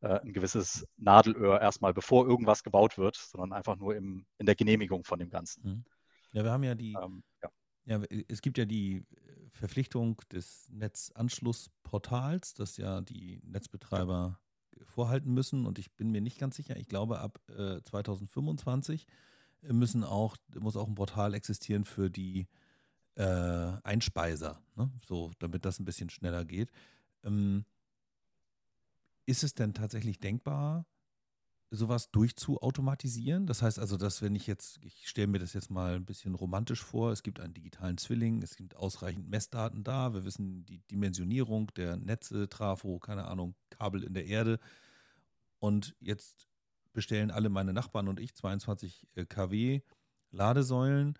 äh, ein gewisses Nadelöhr erstmal, bevor irgendwas gebaut wird, sondern einfach nur im, in der Genehmigung von dem Ganzen. Mhm. Ja, wir haben ja die, ähm, ja. ja. es gibt ja die Verpflichtung des Netzanschlussportals, das ja die Netzbetreiber vorhalten müssen und ich bin mir nicht ganz sicher, ich glaube ab äh, 2025 müssen auch, muss auch ein Portal existieren für die äh, Einspeiser, ne? so, damit das ein bisschen schneller geht. Ähm, ist es denn tatsächlich denkbar, sowas durchzuautomatisieren? Das heißt also, dass wenn ich jetzt, ich stelle mir das jetzt mal ein bisschen romantisch vor, es gibt einen digitalen Zwilling, es gibt ausreichend Messdaten da, wir wissen die Dimensionierung der Netze, Trafo, keine Ahnung, Kabel in der Erde. Und jetzt bestellen alle meine Nachbarn und ich 22 äh, kW Ladesäulen,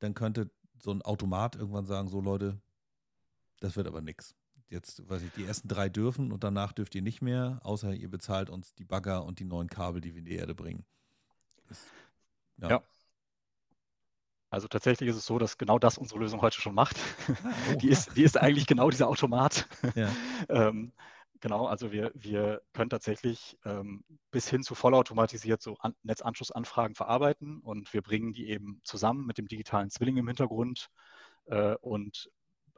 dann könnte so ein Automat irgendwann sagen, so Leute, das wird aber nichts. Jetzt, weiß ich, die ersten drei dürfen und danach dürft ihr nicht mehr, außer ihr bezahlt uns die Bagger und die neuen Kabel, die wir in die Erde bringen. Das, ja. ja. Also tatsächlich ist es so, dass genau das unsere Lösung heute schon macht. Ah, oh. die, ist, die ist eigentlich genau dieser Automat. Ja. ähm, Genau, also wir, wir können tatsächlich ähm, bis hin zu vollautomatisiert so An Netzanschlussanfragen verarbeiten und wir bringen die eben zusammen mit dem digitalen Zwilling im Hintergrund äh, und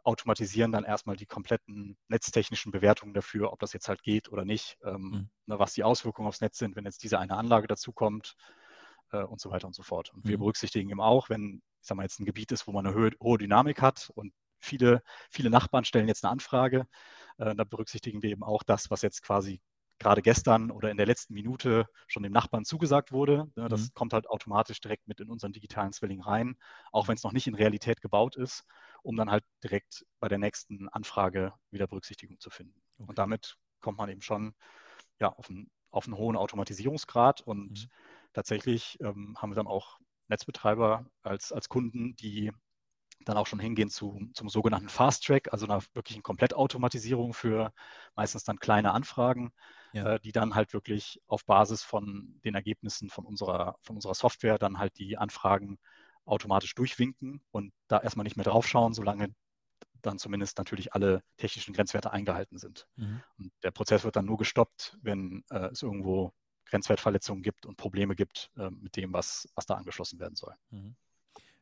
automatisieren dann erstmal die kompletten netztechnischen Bewertungen dafür, ob das jetzt halt geht oder nicht, ähm, mhm. ne, was die Auswirkungen aufs Netz sind, wenn jetzt diese eine Anlage dazukommt äh, und so weiter und so fort. Und mhm. wir berücksichtigen eben auch, wenn, ich sag mal, jetzt ein Gebiet ist, wo man eine hohe, hohe Dynamik hat und viele, viele Nachbarn stellen jetzt eine Anfrage, äh, da berücksichtigen wir eben auch das, was jetzt quasi gerade gestern oder in der letzten Minute schon dem Nachbarn zugesagt wurde. Das mhm. kommt halt automatisch direkt mit in unseren digitalen Zwilling rein, auch wenn es noch nicht in Realität gebaut ist, um dann halt direkt bei der nächsten Anfrage wieder Berücksichtigung zu finden. Okay. Und damit kommt man eben schon ja, auf, einen, auf einen hohen Automatisierungsgrad und mhm. tatsächlich ähm, haben wir dann auch Netzbetreiber als, als Kunden, die dann auch schon hingehen zu, zum sogenannten Fast Track, also einer wirklichen Komplettautomatisierung für meistens dann kleine Anfragen, ja. äh, die dann halt wirklich auf Basis von den Ergebnissen von unserer, von unserer Software dann halt die Anfragen automatisch durchwinken und da erstmal nicht mehr draufschauen, solange dann zumindest natürlich alle technischen Grenzwerte eingehalten sind. Mhm. Und der Prozess wird dann nur gestoppt, wenn äh, es irgendwo Grenzwertverletzungen gibt und Probleme gibt äh, mit dem, was, was da angeschlossen werden soll. Mhm.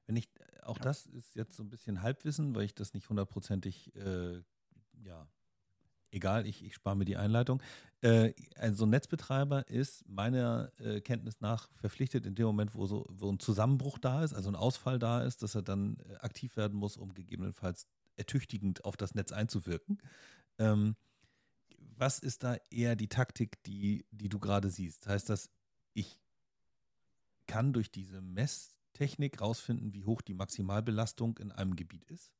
Wenn ich, auch ja. das ist jetzt so ein bisschen Halbwissen, weil ich das nicht hundertprozentig, äh, ja, egal, ich, ich spare mir die Einleitung. Äh, also ein Netzbetreiber ist meiner äh, Kenntnis nach verpflichtet in dem Moment, wo so wo ein Zusammenbruch da ist, also ein Ausfall da ist, dass er dann äh, aktiv werden muss, um gegebenenfalls ertüchtigend auf das Netz einzuwirken. Ähm, was ist da eher die Taktik, die, die du gerade siehst? Heißt das, ich kann durch diese Messtechnik rausfinden, wie hoch die Maximalbelastung in einem Gebiet ist?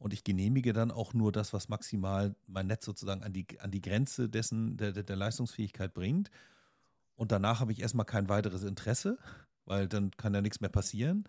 Und ich genehmige dann auch nur das, was maximal mein Netz sozusagen an die, an die Grenze dessen der, der Leistungsfähigkeit bringt. Und danach habe ich erstmal kein weiteres Interesse, weil dann kann ja nichts mehr passieren.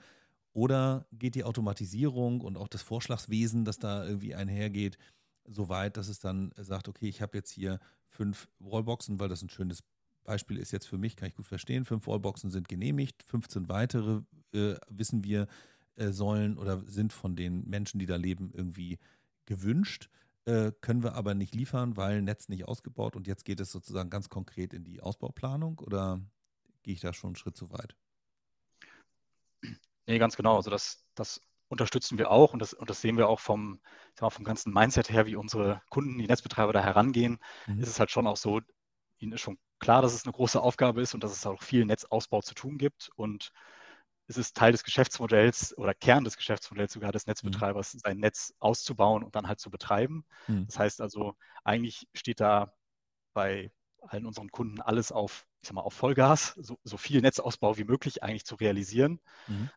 Oder geht die Automatisierung und auch das Vorschlagswesen, das da irgendwie einhergeht, so weit, dass es dann sagt, okay, ich habe jetzt hier fünf Wallboxen, weil das ein schönes Beispiel ist jetzt für mich, kann ich gut verstehen. Fünf Wallboxen sind genehmigt, 15 weitere äh, wissen wir äh, sollen oder sind von den Menschen, die da leben, irgendwie gewünscht. Äh, können wir aber nicht liefern, weil Netz nicht ausgebaut und jetzt geht es sozusagen ganz konkret in die Ausbauplanung oder gehe ich da schon einen Schritt zu weit? Nee, ganz genau. Also das, das unterstützen wir auch und das, und das sehen wir auch vom, mal, vom ganzen Mindset her, wie unsere Kunden, die Netzbetreiber da herangehen, mhm. ist es halt schon auch so, ihnen ist schon klar, dass es eine große Aufgabe ist und dass es auch viel Netzausbau zu tun gibt und es ist Teil des Geschäftsmodells oder Kern des Geschäftsmodells sogar des mhm. Netzbetreibers, sein Netz auszubauen und dann halt zu betreiben. Mhm. Das heißt also, eigentlich steht da bei allen unseren Kunden alles auf, ich sag mal, auf Vollgas, so, so viel Netzausbau wie möglich eigentlich zu realisieren. Mhm.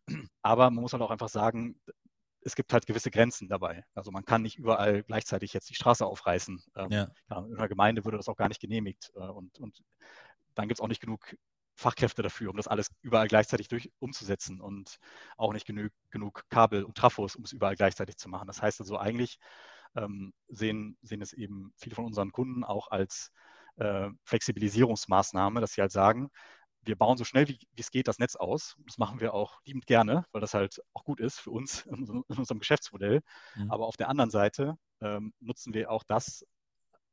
Aber man muss halt auch einfach sagen, es gibt halt gewisse Grenzen dabei. Also man kann nicht überall gleichzeitig jetzt die Straße aufreißen. Ähm, ja. in einer Gemeinde würde das auch gar nicht genehmigt. Äh, und, und dann gibt es auch nicht genug Fachkräfte dafür, um das alles überall gleichzeitig durch, umzusetzen und auch nicht genug, genug Kabel und Trafos, um es überall gleichzeitig zu machen. Das heißt also eigentlich ähm, sehen, sehen es eben viele von unseren Kunden auch als äh, Flexibilisierungsmaßnahme, dass sie halt sagen, wir bauen so schnell wie, wie, es geht das Netz aus. Das machen wir auch liebend gerne, weil das halt auch gut ist für uns in, in unserem Geschäftsmodell. Mhm. Aber auf der anderen Seite ähm, nutzen wir auch das,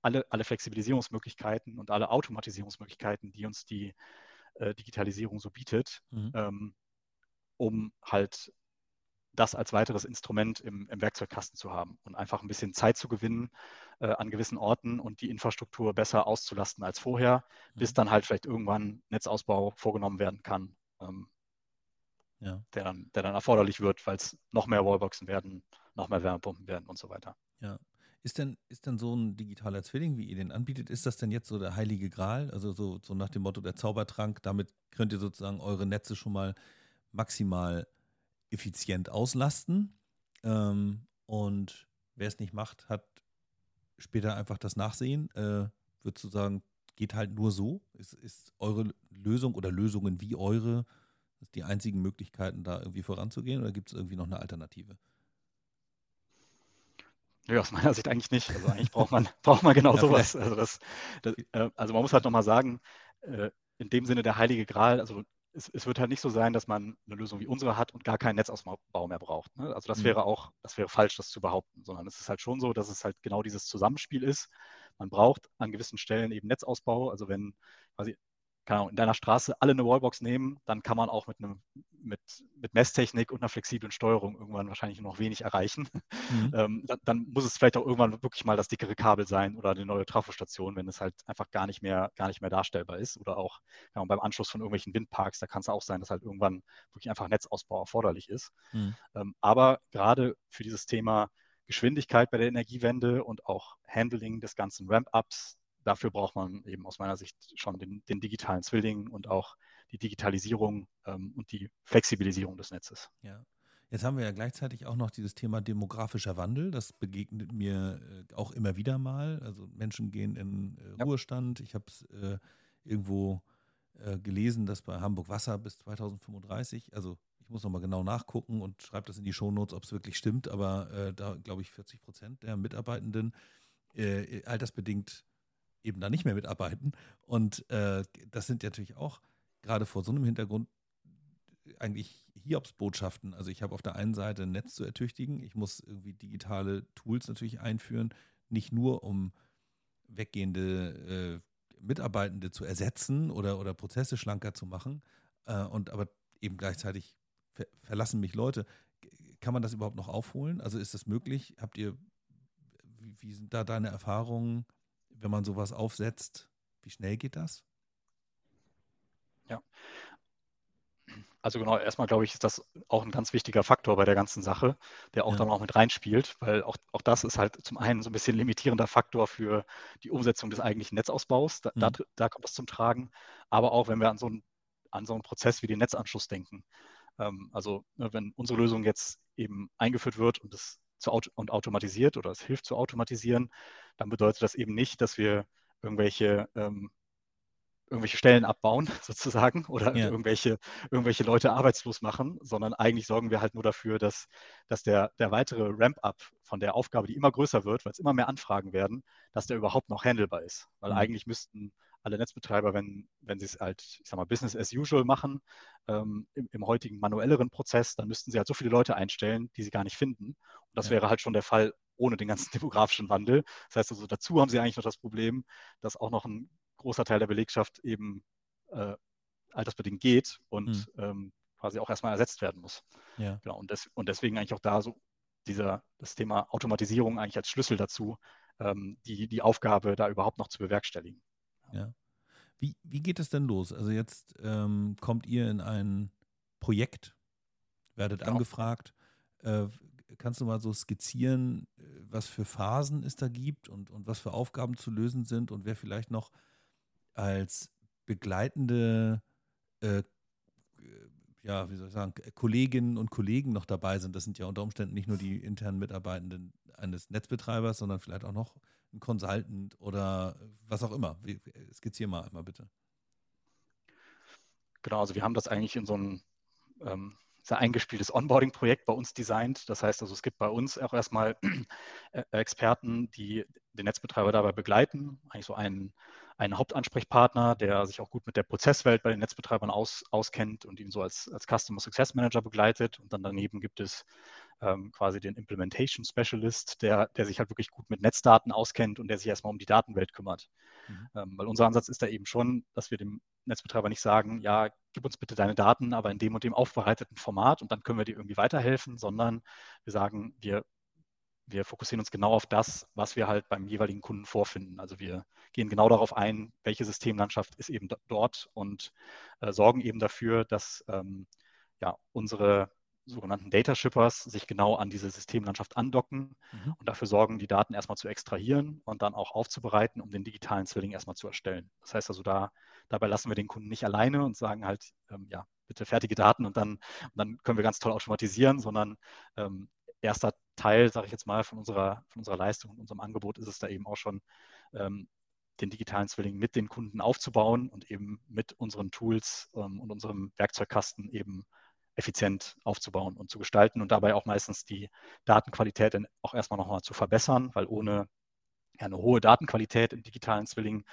alle, alle Flexibilisierungsmöglichkeiten und alle Automatisierungsmöglichkeiten, die uns die äh, Digitalisierung so bietet, mhm. ähm, um halt das als weiteres Instrument im, im, Werkzeugkasten zu haben und einfach ein bisschen Zeit zu gewinnen äh, an gewissen Orten und die Infrastruktur besser auszulasten als vorher, mhm. bis dann halt vielleicht irgendwann Netzausbau vorgenommen werden kann, ähm, ja. der, dann, der dann erforderlich wird, weil es noch mehr Wallboxen werden, noch mehr Wärmepumpen werden und so weiter. Ja. Ist denn, ist denn so ein digitaler Zwilling, wie ihr den anbietet, ist das denn jetzt so der heilige Gral? Also so, so nach dem Motto der Zaubertrank, damit könnt ihr sozusagen eure Netze schon mal maximal effizient auslasten. Ähm, und wer es nicht macht, hat später einfach das Nachsehen. Äh, Würdest du sagen, geht halt nur so? Ist, ist eure Lösung oder Lösungen wie eure die einzigen Möglichkeiten, da irgendwie voranzugehen oder gibt es irgendwie noch eine Alternative? Nö, aus meiner Sicht eigentlich nicht. Also eigentlich braucht man, braucht man genau ja, sowas. Also, das, das, äh, also man muss halt nochmal sagen, äh, in dem Sinne der heilige Gral, also es, es, wird halt nicht so sein, dass man eine Lösung wie unsere hat und gar keinen Netzausbau mehr braucht. Ne? Also das mhm. wäre auch, das wäre falsch, das zu behaupten, sondern es ist halt schon so, dass es halt genau dieses Zusammenspiel ist. Man braucht an gewissen Stellen eben Netzausbau. Also wenn quasi Ahnung, in deiner Straße alle eine Wallbox nehmen, dann kann man auch mit, einem, mit, mit Messtechnik und einer flexiblen Steuerung irgendwann wahrscheinlich noch wenig erreichen. Mhm. Ähm, dann, dann, muss es vielleicht auch irgendwann wirklich mal das dickere Kabel sein oder eine neue Trafostation, wenn es halt einfach gar nicht mehr, gar nicht mehr darstellbar ist. Oder auch ja, beim Anschluss von irgendwelchen Windparks, da kann es auch sein, dass halt irgendwann wirklich einfach Netzausbau erforderlich ist. Mhm. Ähm, aber gerade für dieses Thema Geschwindigkeit bei der Energiewende und auch Handling des ganzen Ramp-Ups, dafür braucht man eben aus meiner Sicht schon den, den digitalen Zwilling und auch die Digitalisierung ähm, und die Flexibilisierung des Netzes. Ja. Jetzt haben wir ja gleichzeitig auch noch dieses Thema demografischer Wandel. Das begegnet mir äh, auch immer wieder mal. Also Menschen gehen in äh, ja. Ruhestand. Ich habe es äh, irgendwo äh, gelesen, dass bei Hamburg Wasser bis 2035, also ich muss nochmal genau nachgucken und schreibe das in die Shownotes, ob es wirklich stimmt, aber da glaube ich 40 Prozent der Mitarbeitenden altersbedingt eben da nicht mehr mitarbeiten. Und das sind natürlich auch gerade vor so einem Hintergrund eigentlich Hiobsbotschaften. Also ich habe auf der einen Seite ein Netz zu ertüchtigen, ich muss irgendwie digitale Tools natürlich einführen, nicht nur um weggehende äh, Mitarbeitende zu ersetzen oder, oder Prozesse schlanker zu machen, äh, und aber eben gleichzeitig ver verlassen mich Leute. Kann man das überhaupt noch aufholen? Also ist das möglich? Habt ihr, wie, wie sind da deine Erfahrungen, wenn man sowas aufsetzt? Wie schnell geht das? Ja, also genau, erstmal glaube ich, ist das auch ein ganz wichtiger Faktor bei der ganzen Sache, der auch ja. dann auch mit reinspielt, weil auch, auch das ist halt zum einen so ein bisschen limitierender Faktor für die Umsetzung des eigentlichen Netzausbaus. Da, mhm. da, da kommt es zum Tragen. Aber auch wenn wir an so, einen, an so einen Prozess wie den Netzanschluss denken. Ähm, also ne, wenn unsere Lösung jetzt eben eingeführt wird und es zu auto und automatisiert oder es hilft zu automatisieren, dann bedeutet das eben nicht, dass wir irgendwelche ähm, irgendwelche Stellen abbauen sozusagen oder ja. irgendwelche, irgendwelche Leute arbeitslos machen, sondern eigentlich sorgen wir halt nur dafür, dass, dass der, der weitere Ramp-up von der Aufgabe, die immer größer wird, weil es immer mehr Anfragen werden, dass der überhaupt noch handelbar ist. Weil mhm. eigentlich müssten alle Netzbetreiber, wenn, wenn sie es halt, ich sag mal, Business as usual machen, ähm, im, im, heutigen manuelleren Prozess, dann müssten sie halt so viele Leute einstellen, die sie gar nicht finden. Und das ja. wäre halt schon der Fall ohne den ganzen demografischen Wandel. Das heißt also, dazu haben sie eigentlich noch das Problem, dass auch noch ein großer Teil der Belegschaft eben äh, altersbedingt geht und mhm. ähm, quasi auch erstmal ersetzt werden muss. Ja. Genau, und, des, und deswegen eigentlich auch da so dieser, das Thema Automatisierung eigentlich als Schlüssel dazu, ähm, die, die Aufgabe da überhaupt noch zu bewerkstelligen. Ja. Wie, wie geht es denn los? Also jetzt ähm, kommt ihr in ein Projekt, werdet genau. angefragt. Äh, kannst du mal so skizzieren, äh, was für Phasen es da gibt und, und was für Aufgaben zu lösen sind und wer vielleicht noch als begleitende, äh, ja, wie soll ich sagen, Kolleginnen und Kollegen noch dabei sind. Das sind ja unter Umständen nicht nur die internen Mitarbeitenden eines Netzbetreibers, sondern vielleicht auch noch ein Consultant oder was auch immer. Skizziere mal einmal bitte. Genau, also wir haben das eigentlich in so einem ähm, sehr eingespieltes Onboarding-Projekt bei uns designt. Das heißt also, es gibt bei uns auch erstmal äh, Experten, die den Netzbetreiber dabei begleiten, eigentlich so einen einen Hauptansprechpartner, der sich auch gut mit der Prozesswelt bei den Netzbetreibern aus, auskennt und ihn so als, als Customer Success Manager begleitet. Und dann daneben gibt es ähm, quasi den Implementation Specialist, der, der sich halt wirklich gut mit Netzdaten auskennt und der sich erstmal um die Datenwelt kümmert. Mhm. Ähm, weil unser Ansatz ist da eben schon, dass wir dem Netzbetreiber nicht sagen, ja, gib uns bitte deine Daten, aber in dem und dem aufbereiteten Format und dann können wir dir irgendwie weiterhelfen, sondern wir sagen, wir wir fokussieren uns genau auf das, was wir halt beim jeweiligen Kunden vorfinden. Also wir gehen genau darauf ein, welche Systemlandschaft ist eben dort und äh, sorgen eben dafür, dass ähm, ja, unsere sogenannten Data Shippers sich genau an diese Systemlandschaft andocken mhm. und dafür sorgen, die Daten erstmal zu extrahieren und dann auch aufzubereiten, um den digitalen Zwilling erstmal zu erstellen. Das heißt also, da, dabei lassen wir den Kunden nicht alleine und sagen halt, ähm, ja, bitte fertige Daten und dann, und dann können wir ganz toll automatisieren, sondern ähm, erster Teil, sage ich jetzt mal, von unserer, von unserer Leistung und unserem Angebot ist es da eben auch schon, ähm, den digitalen Zwilling mit den Kunden aufzubauen und eben mit unseren Tools ähm, und unserem Werkzeugkasten eben effizient aufzubauen und zu gestalten und dabei auch meistens die Datenqualität auch erstmal nochmal zu verbessern, weil ohne ja, eine hohe Datenqualität im digitalen Zwilling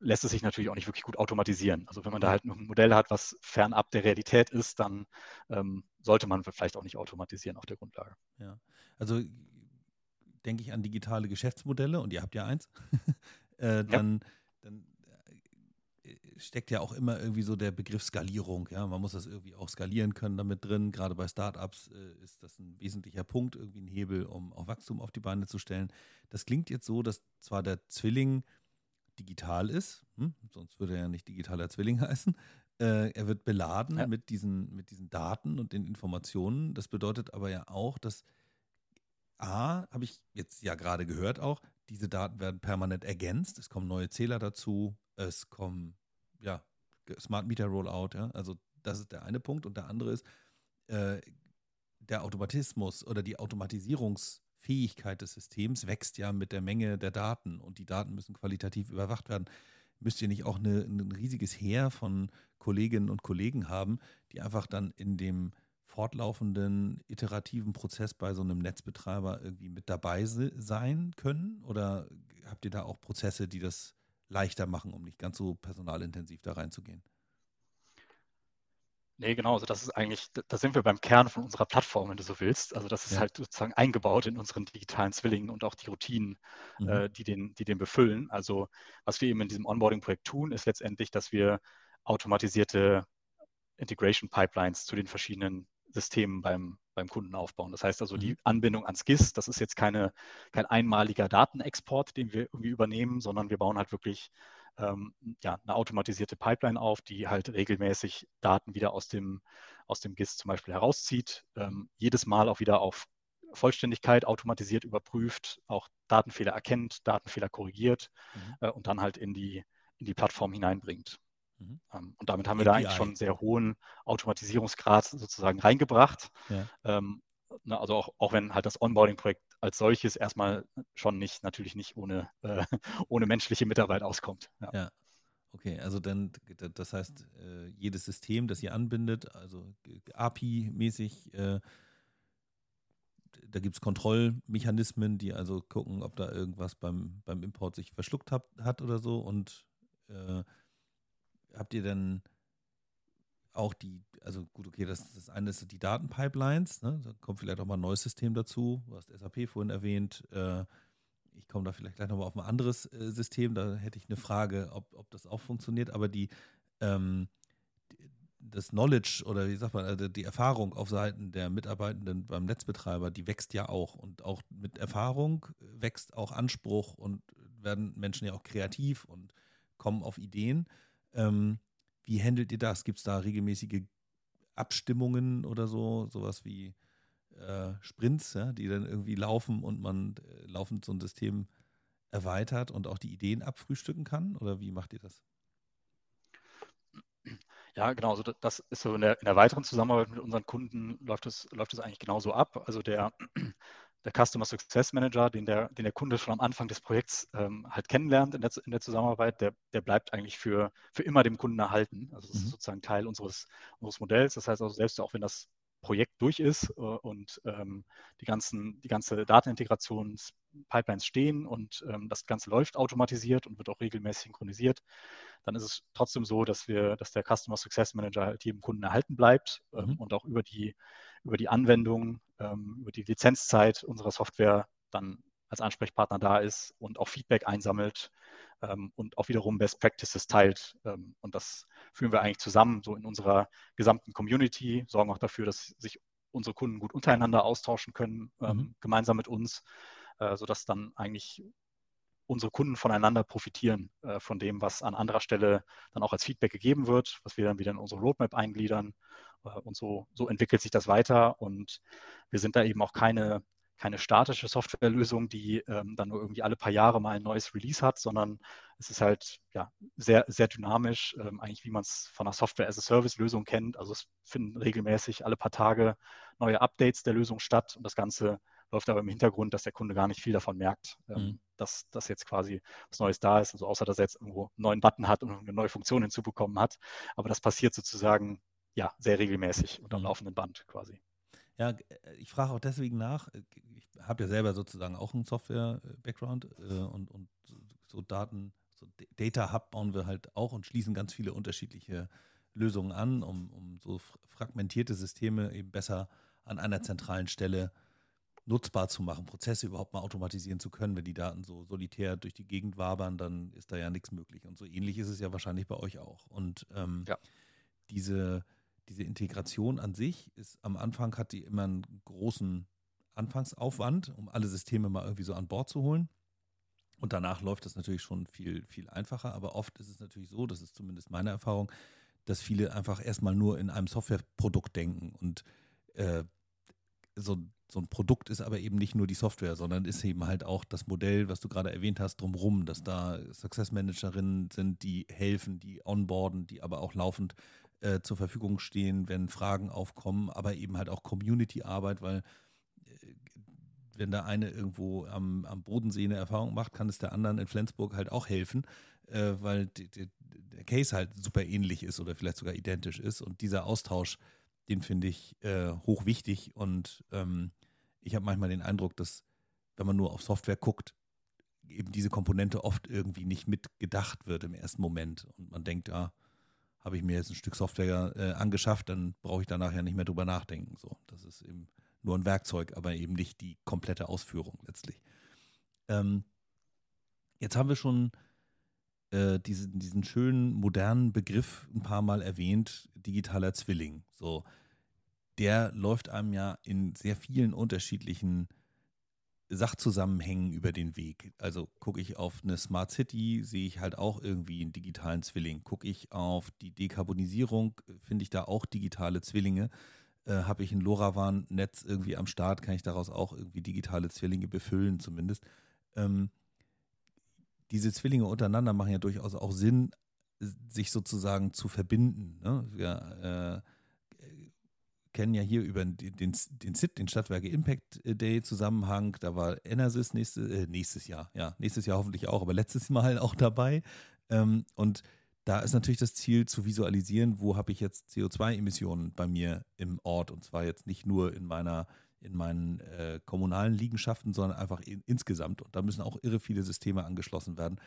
lässt es sich natürlich auch nicht wirklich gut automatisieren. Also wenn man da halt ein Modell hat, was fernab der Realität ist, dann ähm, sollte man vielleicht auch nicht automatisieren auf der Grundlage. Ja, also denke ich an digitale Geschäftsmodelle und ihr habt ja eins, äh, dann, ja. dann steckt ja auch immer irgendwie so der Begriff Skalierung. Ja, man muss das irgendwie auch skalieren können damit drin. Gerade bei Startups äh, ist das ein wesentlicher Punkt, irgendwie ein Hebel, um auch Wachstum auf die Beine zu stellen. Das klingt jetzt so, dass zwar der Zwilling digital ist, hm, sonst würde er ja nicht digitaler Zwilling heißen. Äh, er wird beladen ja. mit, diesen, mit diesen Daten und den Informationen. Das bedeutet aber ja auch, dass A, habe ich jetzt ja gerade gehört auch, diese Daten werden permanent ergänzt. Es kommen neue Zähler dazu, es kommen, ja, Smart Meter Rollout, ja. Also das ist der eine Punkt. Und der andere ist, äh, der Automatismus oder die Automatisierungsfähigkeit des Systems wächst ja mit der Menge der Daten und die Daten müssen qualitativ überwacht werden. Müsst ihr nicht auch eine, ein riesiges Heer von Kolleginnen und Kollegen haben, die einfach dann in dem fortlaufenden iterativen Prozess bei so einem Netzbetreiber irgendwie mit dabei sein können? Oder habt ihr da auch Prozesse, die das leichter machen, um nicht ganz so personalintensiv da reinzugehen? Nee, genau. Also das ist eigentlich, da sind wir beim Kern von unserer Plattform, wenn du so willst. Also das ist ja. halt sozusagen eingebaut in unseren digitalen Zwillingen und auch die Routinen, mhm. äh, die, den, die den befüllen. Also was wir eben in diesem Onboarding-Projekt tun, ist letztendlich, dass wir automatisierte Integration Pipelines zu den verschiedenen Systemen beim, beim Kunden aufbauen. Das heißt also die mhm. Anbindung ans GIS, das ist jetzt keine, kein einmaliger Datenexport, den wir irgendwie übernehmen, sondern wir bauen halt wirklich ähm, ja, eine automatisierte Pipeline auf, die halt regelmäßig Daten wieder aus dem, aus dem GIS zum Beispiel herauszieht, ähm, jedes Mal auch wieder auf Vollständigkeit automatisiert überprüft, auch Datenfehler erkennt, Datenfehler korrigiert mhm. äh, und dann halt in die, in die Plattform hineinbringt. Mhm. Ähm, und damit haben wir API. da eigentlich schon einen sehr hohen Automatisierungsgrad sozusagen reingebracht. Ja. Ähm, ne, also auch, auch wenn halt das Onboarding-Projekt als solches erstmal schon nicht, natürlich nicht ohne, äh, ohne menschliche Mitarbeit auskommt. Ja. ja. Okay, also dann, das heißt, äh, jedes System, das ihr anbindet, also API-mäßig, äh, da gibt es Kontrollmechanismen, die also gucken, ob da irgendwas beim, beim Import sich verschluckt hat, hat oder so. Und äh, habt ihr dann auch die, also gut, okay, das, das eine ist die Datenpipelines, ne? da kommt vielleicht auch mal ein neues System dazu. Du hast SAP vorhin erwähnt. Äh, ich komme da vielleicht gleich nochmal auf ein anderes äh, System, da hätte ich eine Frage, ob, ob das auch funktioniert, aber die, ähm, das Knowledge oder wie sagt man, also die Erfahrung auf Seiten der Mitarbeitenden beim Netzbetreiber, die wächst ja auch. Und auch mit Erfahrung wächst auch Anspruch und werden Menschen ja auch kreativ und kommen auf Ideen. Ähm, wie handelt ihr das? Gibt es da regelmäßige Abstimmungen oder so? Sowas wie äh, Sprints, ja, die dann irgendwie laufen und man äh, laufend so ein System erweitert und auch die Ideen abfrühstücken kann? Oder wie macht ihr das? Ja, genau. Also das ist so in der, in der weiteren Zusammenarbeit mit unseren Kunden läuft es läuft eigentlich genauso ab. Also der, der Customer Success Manager, den der, den der Kunde schon am Anfang des Projekts ähm, halt kennenlernt in der, in der Zusammenarbeit, der, der bleibt eigentlich für, für immer dem Kunden erhalten. Also das mhm. ist sozusagen Teil unseres, unseres Modells. Das heißt also, selbst auch wenn das Projekt durch ist äh, und ähm, die, ganzen, die ganze Datenintegrationspipelines stehen und ähm, das Ganze läuft automatisiert und wird auch regelmäßig synchronisiert, dann ist es trotzdem so, dass wir, dass der Customer Success Manager halt jedem Kunden erhalten bleibt ähm, mhm. und auch über die, über die Anwendung, ähm, über die Lizenzzeit unserer Software dann als Ansprechpartner da ist und auch Feedback einsammelt ähm, und auch wiederum Best Practices teilt. Ähm, und das führen wir eigentlich zusammen so in unserer gesamten Community, sorgen auch dafür, dass sich unsere Kunden gut untereinander austauschen können, ähm, mhm. gemeinsam mit uns, äh, sodass dann eigentlich unsere Kunden voneinander profitieren äh, von dem, was an anderer Stelle dann auch als Feedback gegeben wird, was wir dann wieder in unsere Roadmap eingliedern. Äh, und so, so entwickelt sich das weiter. Und wir sind da eben auch keine, keine statische Softwarelösung, die ähm, dann nur irgendwie alle paar Jahre mal ein neues Release hat, sondern es ist halt ja, sehr, sehr dynamisch, ähm, eigentlich wie man es von einer Software-as-a-Service-Lösung kennt. Also es finden regelmäßig alle paar Tage neue Updates der Lösung statt und das Ganze läuft aber im Hintergrund, dass der Kunde gar nicht viel davon merkt, ähm, mhm. Dass, dass jetzt quasi was Neues da ist. Also außer, dass er jetzt irgendwo einen neuen Button hat und eine neue Funktion hinzubekommen hat. Aber das passiert sozusagen ja sehr regelmäßig und am mhm. laufenden Band quasi. Ja, äh, ich frage auch deswegen nach. Äh, ich habe ja selber sozusagen auch einen Software-Background äh, und, und so Daten, so Data Hub bauen wir halt auch und schließen ganz viele unterschiedliche Lösungen an, um, um so fragmentierte Systeme eben besser an einer zentralen Stelle nutzbar zu machen, Prozesse überhaupt mal automatisieren zu können. Wenn die Daten so solitär durch die Gegend wabern, dann ist da ja nichts möglich. Und so ähnlich ist es ja wahrscheinlich bei euch auch. Und ähm, ja. diese, diese Integration an sich ist am Anfang hat die immer einen großen Anfangsaufwand, um alle Systeme mal irgendwie so an Bord zu holen. Und danach läuft das natürlich schon viel, viel einfacher. Aber oft ist es natürlich so, das ist zumindest meine Erfahrung, dass viele einfach erstmal nur in einem Softwareprodukt denken und äh, so, so ein Produkt ist aber eben nicht nur die Software, sondern ist eben halt auch das Modell, was du gerade erwähnt hast, drumherum, dass da Success Managerinnen sind, die helfen, die onboarden, die aber auch laufend äh, zur Verfügung stehen, wenn Fragen aufkommen, aber eben halt auch Community-Arbeit, weil äh, wenn der eine irgendwo am, am Bodensee eine Erfahrung macht, kann es der anderen in Flensburg halt auch helfen, äh, weil die, die, der Case halt super ähnlich ist oder vielleicht sogar identisch ist. Und dieser Austausch, den finde ich äh, hoch wichtig. Und ähm, ich habe manchmal den Eindruck, dass wenn man nur auf Software guckt, eben diese Komponente oft irgendwie nicht mitgedacht wird im ersten Moment. Und man denkt, ja, habe ich mir jetzt ein Stück Software äh, angeschafft, dann brauche ich danach ja nicht mehr drüber nachdenken. So, das ist eben nur ein Werkzeug, aber eben nicht die komplette Ausführung letztlich. Ähm, jetzt haben wir schon äh, diesen, diesen schönen modernen Begriff ein paar Mal erwähnt, digitaler Zwilling. So, der läuft einem ja in sehr vielen unterschiedlichen Sachzusammenhängen über den Weg. Also gucke ich auf eine Smart City, sehe ich halt auch irgendwie einen digitalen Zwilling. Gucke ich auf die Dekarbonisierung, finde ich da auch digitale Zwillinge. Äh, Habe ich ein LoRaWAN-Netz irgendwie am Start, kann ich daraus auch irgendwie digitale Zwillinge befüllen zumindest. Ähm, diese Zwillinge untereinander machen ja durchaus auch Sinn, sich sozusagen zu verbinden. Ne? Wir, äh, kennen ja hier über den, den, SIT, den Stadtwerke Impact Day Zusammenhang. Da war Enersys nächste, äh, nächstes Jahr, ja, nächstes Jahr hoffentlich auch, aber letztes Mal auch dabei. Ähm, und da ist natürlich das Ziel zu visualisieren, wo habe ich jetzt CO2-Emissionen bei mir im Ort und zwar jetzt nicht nur in meiner in meinen äh, kommunalen Liegenschaften, sondern einfach in, insgesamt. Und da müssen auch irre viele Systeme angeschlossen werden.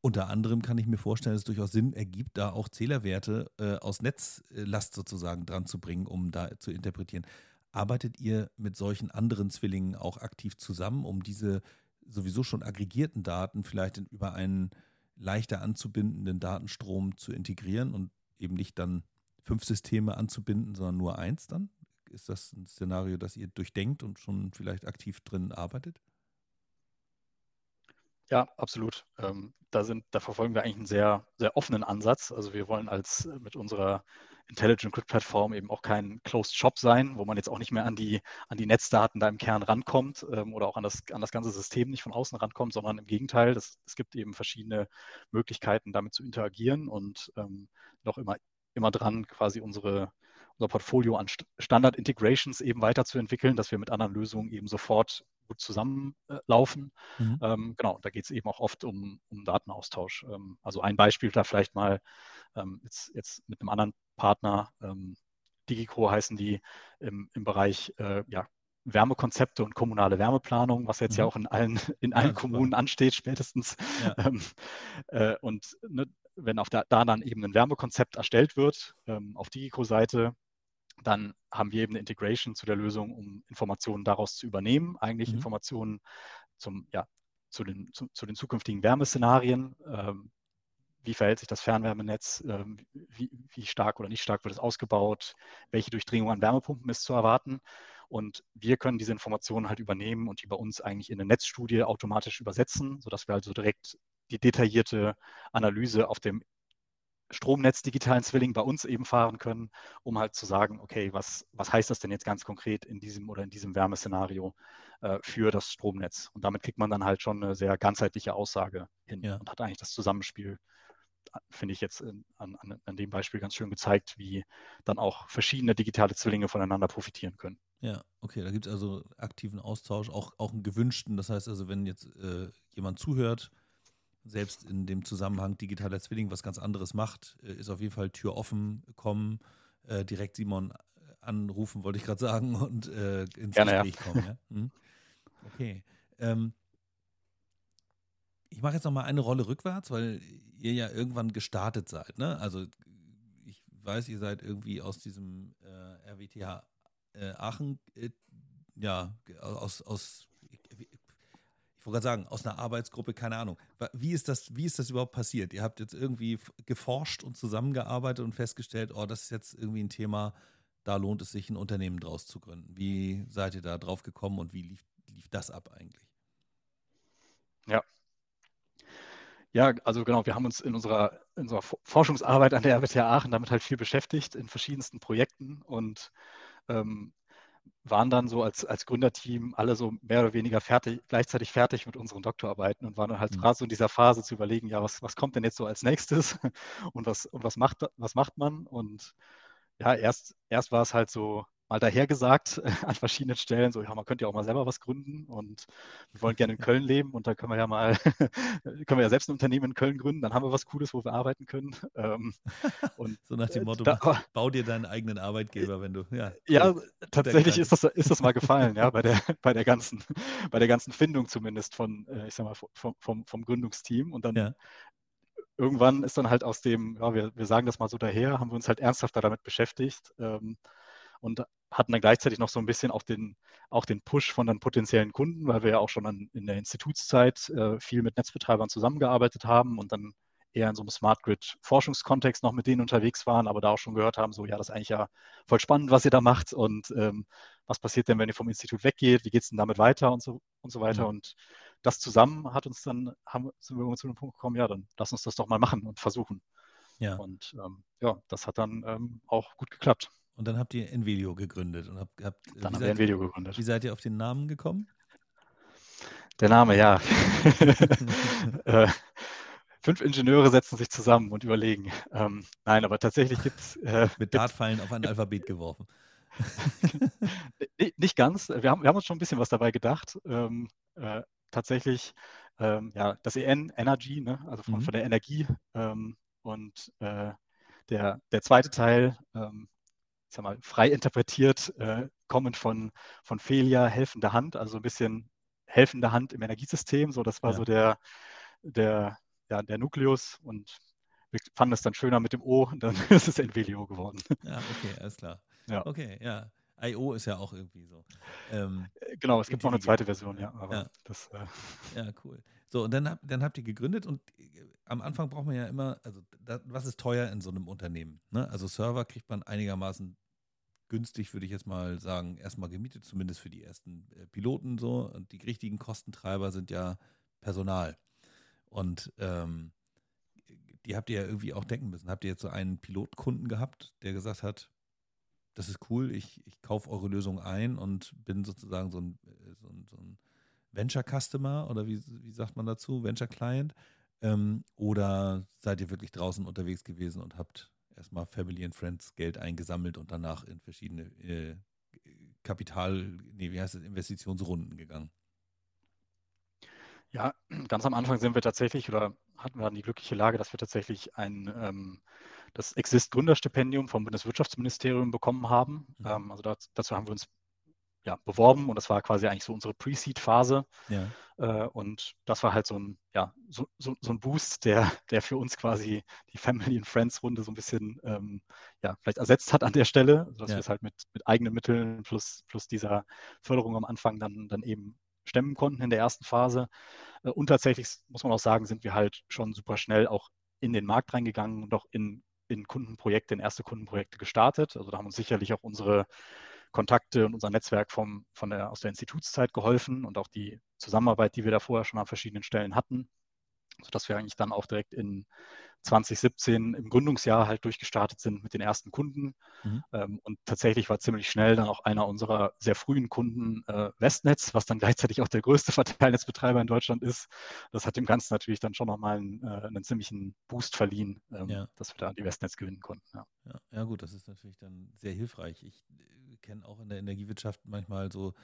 Unter anderem kann ich mir vorstellen, dass es durchaus Sinn ergibt, da auch Zählerwerte äh, aus Netzlast sozusagen dran zu bringen, um da zu interpretieren. Arbeitet ihr mit solchen anderen Zwillingen auch aktiv zusammen, um diese sowieso schon aggregierten Daten vielleicht in, über einen leichter anzubindenden Datenstrom zu integrieren und eben nicht dann fünf Systeme anzubinden, sondern nur eins dann? Ist das ein Szenario, das ihr durchdenkt und schon vielleicht aktiv drin arbeitet? Ja, absolut. Ähm, da, sind, da verfolgen wir eigentlich einen sehr, sehr offenen Ansatz. Also wir wollen als äh, mit unserer Intelligent Grid Plattform eben auch kein Closed Shop sein, wo man jetzt auch nicht mehr an die, an die Netzdaten da im Kern rankommt ähm, oder auch an das, an das ganze System nicht von außen rankommt, sondern im Gegenteil, das, es gibt eben verschiedene Möglichkeiten, damit zu interagieren und ähm, noch immer, immer dran, quasi unsere, unser Portfolio an Standard-Integrations eben weiterzuentwickeln, dass wir mit anderen Lösungen eben sofort gut zusammenlaufen. Mhm. Ähm, genau, da geht es eben auch oft um, um Datenaustausch. Ähm, also ein Beispiel da vielleicht mal ähm, jetzt, jetzt mit einem anderen Partner, ähm, Digico heißen die im, im Bereich äh, ja, Wärmekonzepte und kommunale Wärmeplanung, was jetzt mhm. ja auch in allen, in allen ja, Kommunen ansteht, spätestens. Ja. Ähm, äh, und ne, wenn auf der, da dann eben ein Wärmekonzept erstellt wird, ähm, auf Digico-Seite, dann haben wir eben eine Integration zu der Lösung, um Informationen daraus zu übernehmen, eigentlich mhm. Informationen zum, ja, zu, den, zu, zu den zukünftigen Wärmeszenarien. Ähm, wie verhält sich das Fernwärmenetz? Ähm, wie, wie, stark oder nicht stark wird es ausgebaut? Welche Durchdringung an Wärmepumpen ist zu erwarten? Und wir können diese Informationen halt übernehmen und die bei uns eigentlich in eine Netzstudie automatisch übersetzen, sodass wir also direkt die detaillierte Analyse auf dem Stromnetz digitalen Zwilling bei uns eben fahren können, um halt zu sagen, okay, was, was heißt das denn jetzt ganz konkret in diesem oder in diesem Wärmeszenario äh, für das Stromnetz? Und damit kriegt man dann halt schon eine sehr ganzheitliche Aussage hin ja. und hat eigentlich das Zusammenspiel, finde ich jetzt in, an, an dem Beispiel ganz schön gezeigt, wie dann auch verschiedene digitale Zwillinge voneinander profitieren können. Ja, okay, da gibt es also aktiven Austausch, auch, auch einen gewünschten. Das heißt also, wenn jetzt äh, jemand zuhört, selbst in dem Zusammenhang digitaler Zwilling was ganz anderes macht, äh, ist auf jeden Fall Tür offen, kommen, äh, direkt Simon anrufen, wollte ich gerade sagen, und äh, ins Gerne, Gespräch ja. kommen. Ja? Hm? Okay. Ähm, ich mache jetzt noch mal eine Rolle rückwärts, weil ihr ja irgendwann gestartet seid. Ne? Also ich weiß, ihr seid irgendwie aus diesem äh, RWTH äh, Aachen, äh, ja, aus, aus wollte gerade sagen, aus einer Arbeitsgruppe, keine Ahnung. Wie ist, das, wie ist das überhaupt passiert? Ihr habt jetzt irgendwie geforscht und zusammengearbeitet und festgestellt, oh, das ist jetzt irgendwie ein Thema, da lohnt es sich, ein Unternehmen draus zu gründen. Wie seid ihr da drauf gekommen und wie lief, lief das ab eigentlich? Ja. Ja, also genau, wir haben uns in unserer, in unserer Forschungsarbeit an der RWTH Aachen damit halt viel beschäftigt, in verschiedensten Projekten und ähm, waren dann so als, als Gründerteam alle so mehr oder weniger fertig, gleichzeitig fertig mit unseren Doktorarbeiten und waren dann halt mhm. gerade so in dieser Phase zu überlegen, ja, was, was kommt denn jetzt so als nächstes und was, und was macht, was macht man? Und ja, erst, erst war es halt so, mal dahergesagt an verschiedenen Stellen, so, ja, man könnte ja auch mal selber was gründen und wir wollen gerne in Köln leben und da können wir ja mal, können wir ja selbst ein Unternehmen in Köln gründen, dann haben wir was Cooles, wo wir arbeiten können. Ähm, und so nach dem äh, Motto, da, bau dir deinen eigenen Arbeitgeber, wenn du, ja. Ja, tatsächlich ist das, ist das mal gefallen, ja, bei der, bei der ganzen, bei der ganzen Findung zumindest von, äh, ich sag mal, vom, vom, vom Gründungsteam und dann ja irgendwann ist dann halt aus dem, ja, wir, wir sagen das mal so daher, haben wir uns halt ernsthafter damit beschäftigt. Ähm, und hatten dann gleichzeitig noch so ein bisschen auch den, auch den Push von dann potenziellen Kunden, weil wir ja auch schon an, in der Institutszeit äh, viel mit Netzbetreibern zusammengearbeitet haben und dann eher in so einem Smart Grid Forschungskontext noch mit denen unterwegs waren, aber da auch schon gehört haben, so ja, das ist eigentlich ja voll spannend, was ihr da macht und ähm, was passiert denn, wenn ihr vom Institut weggeht, wie geht es denn damit weiter und so und so weiter. Mhm. Und das zusammen hat uns dann, haben, sind wir zu dem Punkt gekommen, ja, dann lass uns das doch mal machen und versuchen. Ja. Und ähm, ja, das hat dann ähm, auch gut geklappt. Und dann habt ihr Envelio gegründet. Und habt, habt, dann haben wir Envelio gegründet. Wie seid ihr auf den Namen gekommen? Der Name, ja. äh, fünf Ingenieure setzen sich zusammen und überlegen. Ähm, nein, aber tatsächlich gibt es. Äh, Mit Dartpfeilen auf ein Alphabet geworfen. nicht ganz. Wir haben, wir haben, uns schon ein bisschen was dabei gedacht. Ähm, äh, tatsächlich, ähm, ja, das EN, Energy, ne? also von, mhm. von der Energie. Ähm, und äh, der, der zweite Teil, ähm, sag mal, frei interpretiert, äh, kommend von, von Felia, helfende Hand, also ein bisschen helfende Hand im Energiesystem. So, das war ja. so der, der, ja, der Nukleus und wir fanden es dann schöner mit dem O und dann ist es Envelio geworden. Ja, okay, alles klar. Ja. Okay, ja. I.O. ist ja auch irgendwie so. Ähm, äh, genau, es gibt noch eine zweite Version, ja. Aber ja. Das, äh ja, cool. So, und dann, dann habt ihr gegründet und äh, am Anfang braucht man ja immer, also da, was ist teuer in so einem Unternehmen? Ne? Also Server kriegt man einigermaßen günstig, würde ich jetzt mal sagen, erstmal gemietet, zumindest für die ersten äh, Piloten so. Und die richtigen Kostentreiber sind ja Personal. Und ähm, die habt ihr ja irgendwie auch denken müssen. Habt ihr jetzt so einen Pilotkunden gehabt, der gesagt hat, das ist cool, ich, ich kaufe eure Lösung ein und bin sozusagen so ein, äh, so ein, so ein Venture Customer oder wie, wie sagt man dazu, Venture Client? Ähm, oder seid ihr wirklich draußen unterwegs gewesen und habt erstmal Family and Friends Geld eingesammelt und danach in verschiedene äh, Kapital, nee, wie heißt es, Investitionsrunden gegangen? Ja, ganz am Anfang sind wir tatsächlich oder hatten wir dann die glückliche Lage, dass wir tatsächlich ein ähm, das Exist Gründerstipendium vom Bundeswirtschaftsministerium bekommen haben. Mhm. Ähm, also das, dazu haben wir uns ja, beworben und das war quasi eigentlich so unsere Pre-Seed-Phase. Ja. Äh, und das war halt so ein, ja, so, so, so, ein Boost, der, der für uns quasi die Family and Friends-Runde so ein bisschen ähm, ja, vielleicht ersetzt hat an der Stelle, sodass ja. wir es halt mit, mit eigenen Mitteln plus, plus dieser Förderung am Anfang dann, dann eben stemmen konnten in der ersten Phase. Äh, und tatsächlich muss man auch sagen, sind wir halt schon super schnell auch in den Markt reingegangen und auch in, in Kundenprojekte, in erste Kundenprojekte gestartet. Also da haben uns sicherlich auch unsere Kontakte und unser Netzwerk vom, von der, aus der Institutszeit geholfen und auch die Zusammenarbeit, die wir da vorher schon an verschiedenen Stellen hatten, sodass wir eigentlich dann auch direkt in 2017 im Gründungsjahr halt durchgestartet sind mit den ersten Kunden. Mhm. Ähm, und tatsächlich war ziemlich schnell dann auch einer unserer sehr frühen Kunden äh, Westnetz, was dann gleichzeitig auch der größte Verteilnetzbetreiber in Deutschland ist. Das hat dem Ganzen natürlich dann schon nochmal einen, äh, einen ziemlichen Boost verliehen, ähm, ja. dass wir da die Westnetz gewinnen konnten. Ja. Ja, ja. gut, das ist natürlich dann sehr hilfreich. Ich äh, kenne auch in der Energiewirtschaft manchmal so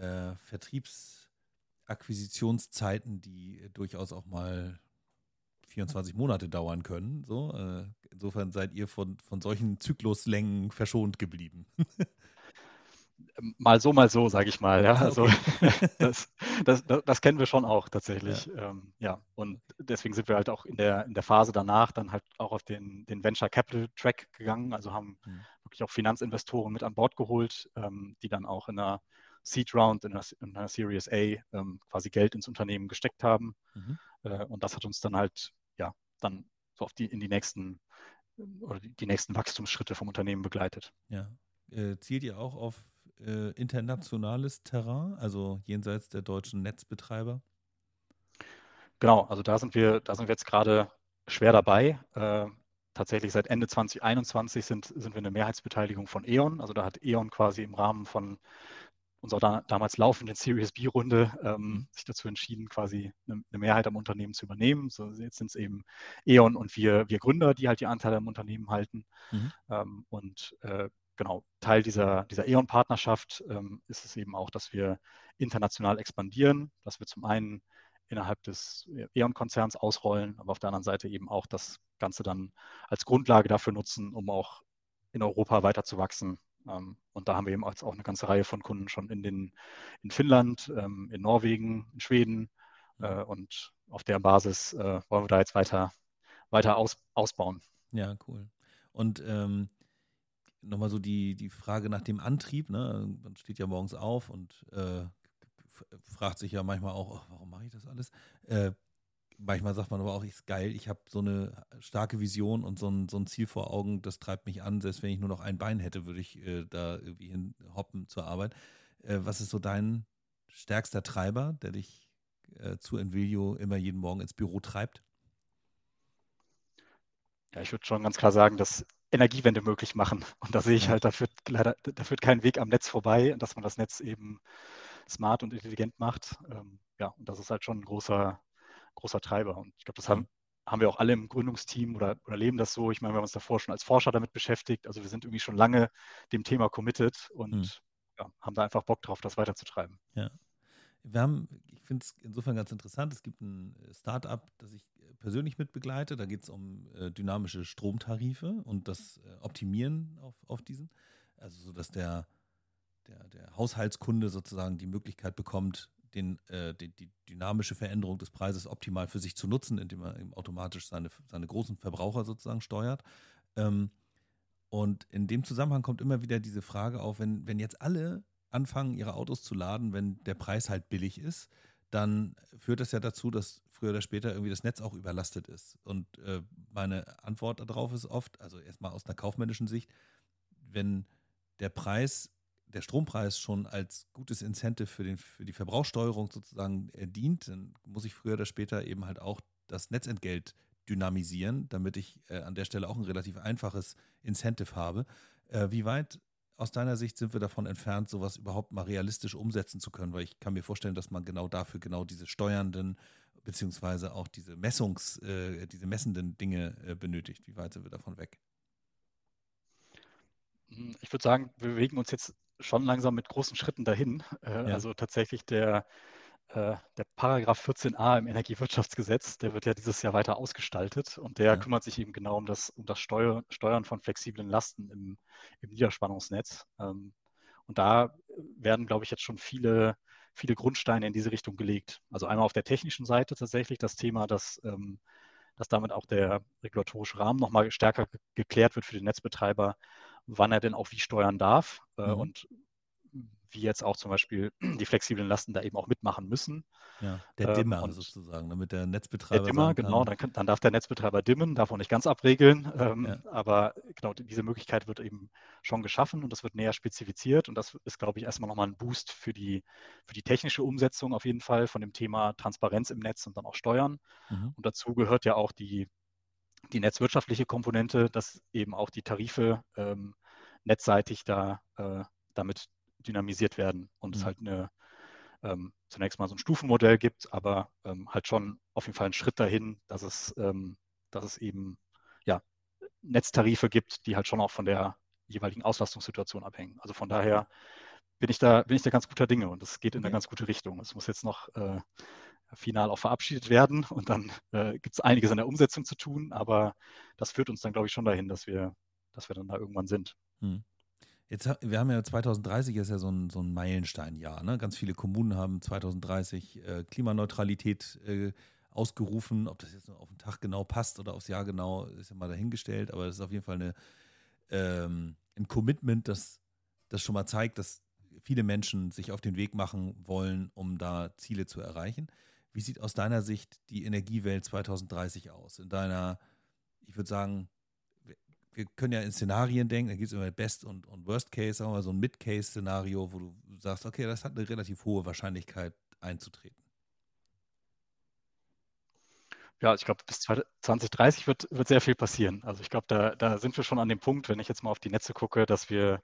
äh, Vertriebsakquisitionszeiten, die durchaus auch mal 24 Monate dauern können. So, äh, insofern seid ihr von, von solchen Zykluslängen verschont geblieben. mal so, mal so, sage ich mal. Ja, also okay. das, das, das, das, kennen wir schon auch tatsächlich. Ja. Ähm, ja. und deswegen sind wir halt auch in der, in der Phase danach dann halt auch auf den, den Venture Capital Track gegangen. Also haben mhm. wirklich auch Finanzinvestoren mit an Bord geholt, ähm, die dann auch in einer Seed Round, in einer, in einer Series A ähm, quasi Geld ins Unternehmen gesteckt haben. Mhm. Äh, und das hat uns dann halt ja, dann so auf die, in die nächsten oder die, die nächsten Wachstumsschritte vom Unternehmen begleitet. Ja. Äh, zielt ihr auch auf äh, internationales Terrain, also jenseits der deutschen Netzbetreiber? Genau, also da sind wir, da sind wir jetzt gerade schwer dabei. Äh, tatsächlich seit Ende 2021 sind, sind wir eine Mehrheitsbeteiligung von E.ON. Also da hat E.ON quasi im Rahmen von unserer da, damals laufenden Series B-Runde ähm, mhm. sich dazu entschieden, quasi eine, eine, Mehrheit am Unternehmen zu übernehmen. So, jetzt sind es eben E.ON und wir, wir Gründer, die halt die Anteile am Unternehmen halten. Mhm. Ähm, und äh, genau, Teil dieser, dieser E.ON-Partnerschaft ähm, ist es eben auch, dass wir international expandieren, dass wir zum einen innerhalb des E.ON-Konzerns ausrollen, aber auf der anderen Seite eben auch das Ganze dann als Grundlage dafür nutzen, um auch in Europa weiter zu wachsen ähm, und da haben wir eben auch eine ganze Reihe von Kunden schon in, den, in Finnland, ähm, in Norwegen, in Schweden. Äh, und auf der Basis äh, wollen wir da jetzt weiter, weiter aus, ausbauen. Ja, cool. Und ähm, nochmal so die, die Frage nach dem Antrieb. Ne? Man steht ja morgens auf und äh, fragt sich ja manchmal auch, oh, warum mache ich das alles? Äh, manchmal sagt man aber auch, ist geil, ich habe so eine starke Vision und so ein, so ein Ziel vor Augen, das treibt mich an. Selbst wenn ich nur noch ein Bein hätte, würde ich äh, da irgendwie hin hoppen zur Arbeit. Äh, was ist so dein stärkster Treiber, der dich äh, zu Envilio immer jeden Morgen ins Büro treibt? Ja, ich würde schon ganz klar sagen, dass Energiewende möglich machen. Und da sehe ich halt, da führt leider, da führt kein Weg am Netz vorbei, dass man das Netz eben smart und intelligent macht. Ähm, ja, und das ist halt schon ein großer, großer Treiber. Und ich glaube, das haben, haben wir auch alle im Gründungsteam oder, oder leben das so. Ich meine, wir haben uns davor schon als Forscher damit beschäftigt. Also wir sind irgendwie schon lange dem Thema committed und mhm. ja, haben da einfach Bock drauf, das weiterzutreiben. Ja. Wir haben, ich finde es insofern ganz interessant, es gibt ein Startup, das ich persönlich mitbegleite. Da geht es um äh, dynamische Stromtarife und das äh, Optimieren auf, auf diesen. Also so, dass der, der, der Haushaltskunde sozusagen die Möglichkeit bekommt, den, äh, die, die, dynamische Veränderung des Preises optimal für sich zu nutzen, indem er automatisch seine, seine großen Verbraucher sozusagen steuert. Ähm, und in dem Zusammenhang kommt immer wieder diese Frage auf, wenn, wenn jetzt alle anfangen, ihre Autos zu laden, wenn der Preis halt billig ist, dann führt das ja dazu, dass früher oder später irgendwie das Netz auch überlastet ist. Und äh, meine Antwort darauf ist oft, also erstmal aus einer kaufmännischen Sicht, wenn der Preis der Strompreis schon als gutes Incentive für, den, für die Verbrauchssteuerung sozusagen äh, dient, dann muss ich früher oder später eben halt auch das Netzentgelt dynamisieren, damit ich äh, an der Stelle auch ein relativ einfaches Incentive habe. Äh, wie weit aus deiner Sicht sind wir davon entfernt, sowas überhaupt mal realistisch umsetzen zu können? Weil ich kann mir vorstellen, dass man genau dafür genau diese steuernden beziehungsweise auch diese Messungs, äh, diese messenden Dinge äh, benötigt. Wie weit sind wir davon weg? Hm, ich würde sagen, wir bewegen uns jetzt schon langsam mit großen Schritten dahin. Äh, ja. Also tatsächlich der, äh, der Paragraph 14a im Energiewirtschaftsgesetz, der wird ja dieses Jahr weiter ausgestaltet und der ja. kümmert sich eben genau um das, um das Steuer, Steuern von flexiblen Lasten im, im Niederspannungsnetz. Ähm, und da werden, glaube ich, jetzt schon viele, viele Grundsteine in diese Richtung gelegt. Also einmal auf der technischen Seite tatsächlich das Thema, dass, ähm, dass damit auch der regulatorische Rahmen nochmal stärker geklärt wird für den Netzbetreiber, wann er denn auch wie steuern darf äh, mhm. und wie jetzt auch zum Beispiel die flexiblen Lasten da eben auch mitmachen müssen. Ja, der ähm, Dimmer ähm, sozusagen, damit der Netzbetreiber. Der Dimmer, genau, dann, kann, dann, darf der Netzbetreiber dimmen, darf auch nicht ganz abregeln. Ähm, ja. Aber genau, diese Möglichkeit wird eben schon geschaffen und das wird näher spezifiziert. Und das ist, glaube ich, erstmal nochmal ein Boost für die, für die technische Umsetzung auf jeden Fall von dem Thema Transparenz im Netz und dann auch Steuern. Mhm. Und dazu gehört ja auch die, die netzwirtschaftliche Komponente, dass eben auch die Tarife ähm, netzseitig da äh, damit dynamisiert werden und mhm. es halt eine ähm, zunächst mal so ein Stufenmodell gibt, aber ähm, halt schon auf jeden Fall einen Schritt dahin, dass es, ähm, dass es eben ja, Netztarife gibt, die halt schon auch von der jeweiligen Auslastungssituation abhängen. Also von daher bin ich da, bin ich da ganz guter Dinge und es geht in okay. eine ganz gute Richtung. Es muss jetzt noch äh, final auch verabschiedet werden und dann äh, gibt es einiges in der Umsetzung zu tun, aber das führt uns dann, glaube ich, schon dahin, dass wir, dass wir dann da irgendwann sind. Hm. Jetzt, wir haben ja 2030 ist ja so ein, so ein Meilensteinjahr. Ne? Ganz viele Kommunen haben 2030 äh, Klimaneutralität äh, ausgerufen. Ob das jetzt auf den Tag genau passt oder aufs Jahr genau, ist ja mal dahingestellt. Aber es ist auf jeden Fall eine, ähm, ein Commitment, das, das schon mal zeigt, dass viele Menschen sich auf den Weg machen wollen, um da Ziele zu erreichen. Wie sieht aus deiner Sicht die Energiewelt 2030 aus? In deiner, ich würde sagen, wir können ja in Szenarien denken, da gibt es immer Best- und, und Worst-Case, sagen wir mal so ein Mid-Case-Szenario, wo du sagst, okay, das hat eine relativ hohe Wahrscheinlichkeit einzutreten. Ja, ich glaube, bis 2030 wird, wird sehr viel passieren. Also ich glaube, da, da sind wir schon an dem Punkt, wenn ich jetzt mal auf die Netze gucke, dass wir,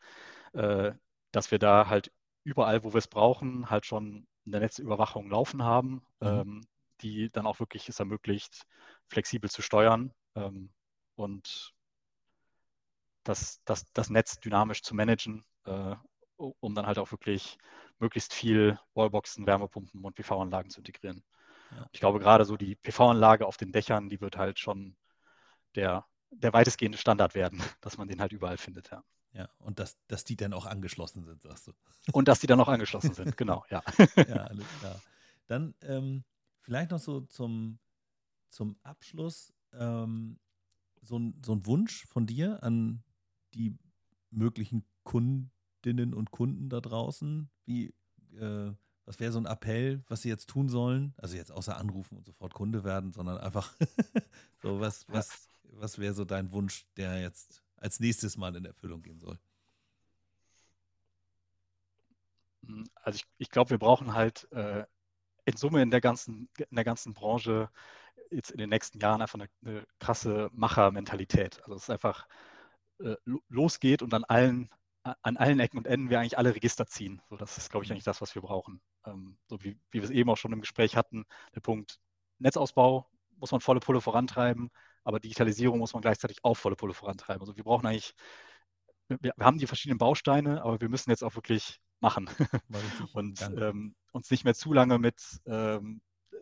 äh, dass wir da halt überall, wo wir es brauchen, halt schon eine Netzüberwachung laufen haben, mhm. ähm, die dann auch wirklich es ermöglicht, flexibel zu steuern ähm, und das, das, das Netz dynamisch zu managen, äh, um dann halt auch wirklich möglichst viel Wallboxen, Wärmepumpen und PV-Anlagen zu integrieren. Ja. Ich glaube, gerade so die PV-Anlage auf den Dächern, die wird halt schon der, der weitestgehende Standard werden, dass man den halt überall findet, ja. Ja, und dass, dass die dann auch angeschlossen sind, sagst du. Und dass die dann auch angeschlossen sind, genau, ja. Ja, alles klar. Dann ähm, vielleicht noch so zum, zum Abschluss ähm, so, ein, so ein Wunsch von dir an die möglichen Kundinnen und Kunden da draußen. Wie, äh, was wäre so ein Appell, was sie jetzt tun sollen? Also jetzt außer anrufen und sofort Kunde werden, sondern einfach so, was, was, was wäre so dein Wunsch, der jetzt als nächstes Mal in Erfüllung gehen soll? Also ich, ich glaube, wir brauchen halt äh, in Summe in der ganzen, in der ganzen Branche jetzt in den nächsten Jahren einfach eine, eine krasse Machermentalität. Also es ist einfach äh, losgeht und an allen an allen Ecken und Enden wir eigentlich alle Register ziehen. So, das ist, glaube ich, eigentlich das, was wir brauchen. Ähm, so wie, wie wir es eben auch schon im Gespräch hatten, der Punkt Netzausbau muss man volle Pulle vorantreiben, aber Digitalisierung muss man gleichzeitig auch volle Pulle vorantreiben. Also wir brauchen eigentlich, wir, wir haben die verschiedenen Bausteine, aber wir müssen jetzt auch wirklich machen und ähm, uns nicht mehr zu lange mit ähm,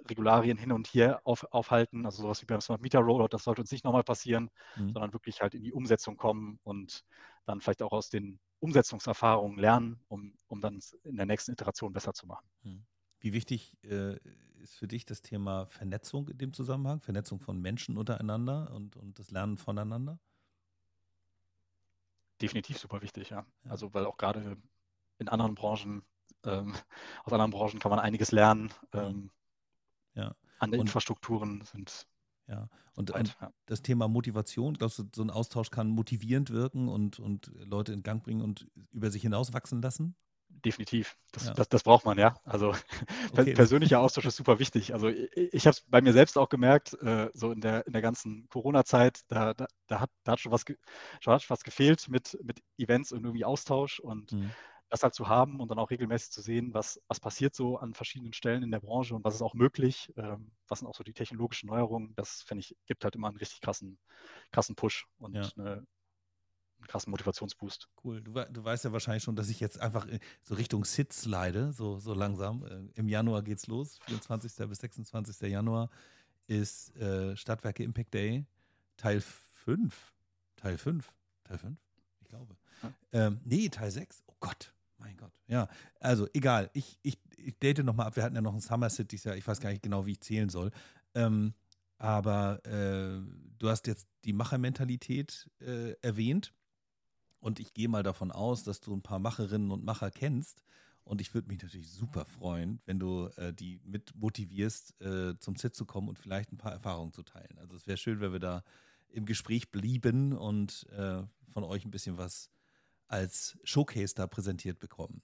Regularien hin und her auf, aufhalten. Also sowas wie beim Smart Meter Rollout, das sollte uns nicht nochmal passieren, mhm. sondern wirklich halt in die Umsetzung kommen und dann vielleicht auch aus den Umsetzungserfahrungen lernen, um, um dann in der nächsten Iteration besser zu machen. Mhm. Wie wichtig äh, ist für dich das Thema Vernetzung in dem Zusammenhang, Vernetzung von Menschen untereinander und, und das Lernen voneinander? Definitiv super wichtig, ja. ja. Also weil auch gerade in anderen Branchen, ähm, aus anderen Branchen kann man einiges lernen. Ähm, ja. Andere und, Infrastrukturen sind. Ja, und, weit, und ja. das Thema Motivation, glaubst du, so ein Austausch kann motivierend wirken und, und Leute in Gang bringen und über sich hinaus wachsen lassen? Definitiv. Das, ja. das, das, braucht man, ja. Also okay. persönlicher Austausch ist super wichtig. Also ich, ich habe es bei mir selbst auch gemerkt, äh, so in der, in der ganzen Corona-Zeit, da, da, da, hat, da hat schon was, schon hat was gefehlt mit, mit Events und irgendwie Austausch. Und mhm das halt zu haben und dann auch regelmäßig zu sehen, was, was passiert so an verschiedenen Stellen in der Branche und was ist auch möglich, ähm, was sind auch so die technologischen Neuerungen, das finde ich, gibt halt immer einen richtig krassen, krassen Push und ja. eine, einen krassen Motivationsboost. Cool. Du, du, weißt ja wahrscheinlich schon, dass ich jetzt einfach so Richtung Sitz leide, so, so langsam. Äh, Im Januar geht's los, 24. bis 26. Januar ist äh, Stadtwerke Impact Day Teil 5. Teil 5. Teil 5? Ich glaube. Ja. Ähm, nee, Teil 6. Oh Gott. Mein Gott. Ja, also egal. Ich, ich, ich date nochmal ab. Wir hatten ja noch ein Summer City. Ja, ich weiß gar nicht genau, wie ich zählen soll. Ähm, aber äh, du hast jetzt die Machermentalität äh, erwähnt. Und ich gehe mal davon aus, dass du ein paar Macherinnen und Macher kennst. Und ich würde mich natürlich super freuen, wenn du äh, die mit motivierst, äh, zum Sit zu kommen und vielleicht ein paar Erfahrungen zu teilen. Also es wäre schön, wenn wir da im Gespräch blieben und äh, von euch ein bisschen was als Showcase da präsentiert bekommen.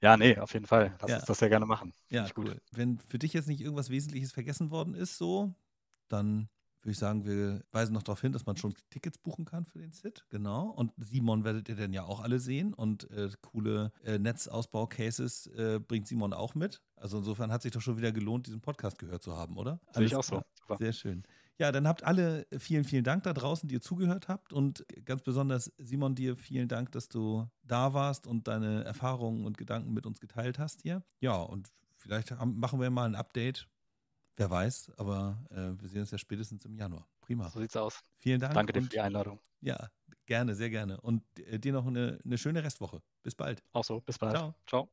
Ja, nee, auf jeden Fall. Lass ja. uns das sehr gerne machen. Ja, cool. Gut. Wenn für dich jetzt nicht irgendwas Wesentliches vergessen worden ist, so, dann würde ich sagen, wir weisen noch darauf hin, dass man schon Tickets buchen kann für den Sit. Genau. Und Simon werdet ihr dann ja auch alle sehen. Und äh, coole äh, Netzausbau-Cases äh, bringt Simon auch mit. Also insofern hat sich doch schon wieder gelohnt, diesen Podcast gehört zu haben, oder? Sehe ich auch so. Super. Sehr schön. Ja, dann habt alle vielen, vielen Dank da draußen, die ihr zugehört habt. Und ganz besonders, Simon, dir vielen Dank, dass du da warst und deine Erfahrungen und Gedanken mit uns geteilt hast hier. Ja, und vielleicht machen wir mal ein Update. Wer weiß, aber äh, wir sehen uns ja spätestens im Januar. Prima. So sieht's aus. Vielen Dank. Danke dir für die Einladung. Ja, gerne, sehr gerne. Und äh, dir noch eine, eine schöne Restwoche. Bis bald. Auch so, bis bald. Ciao. Ciao.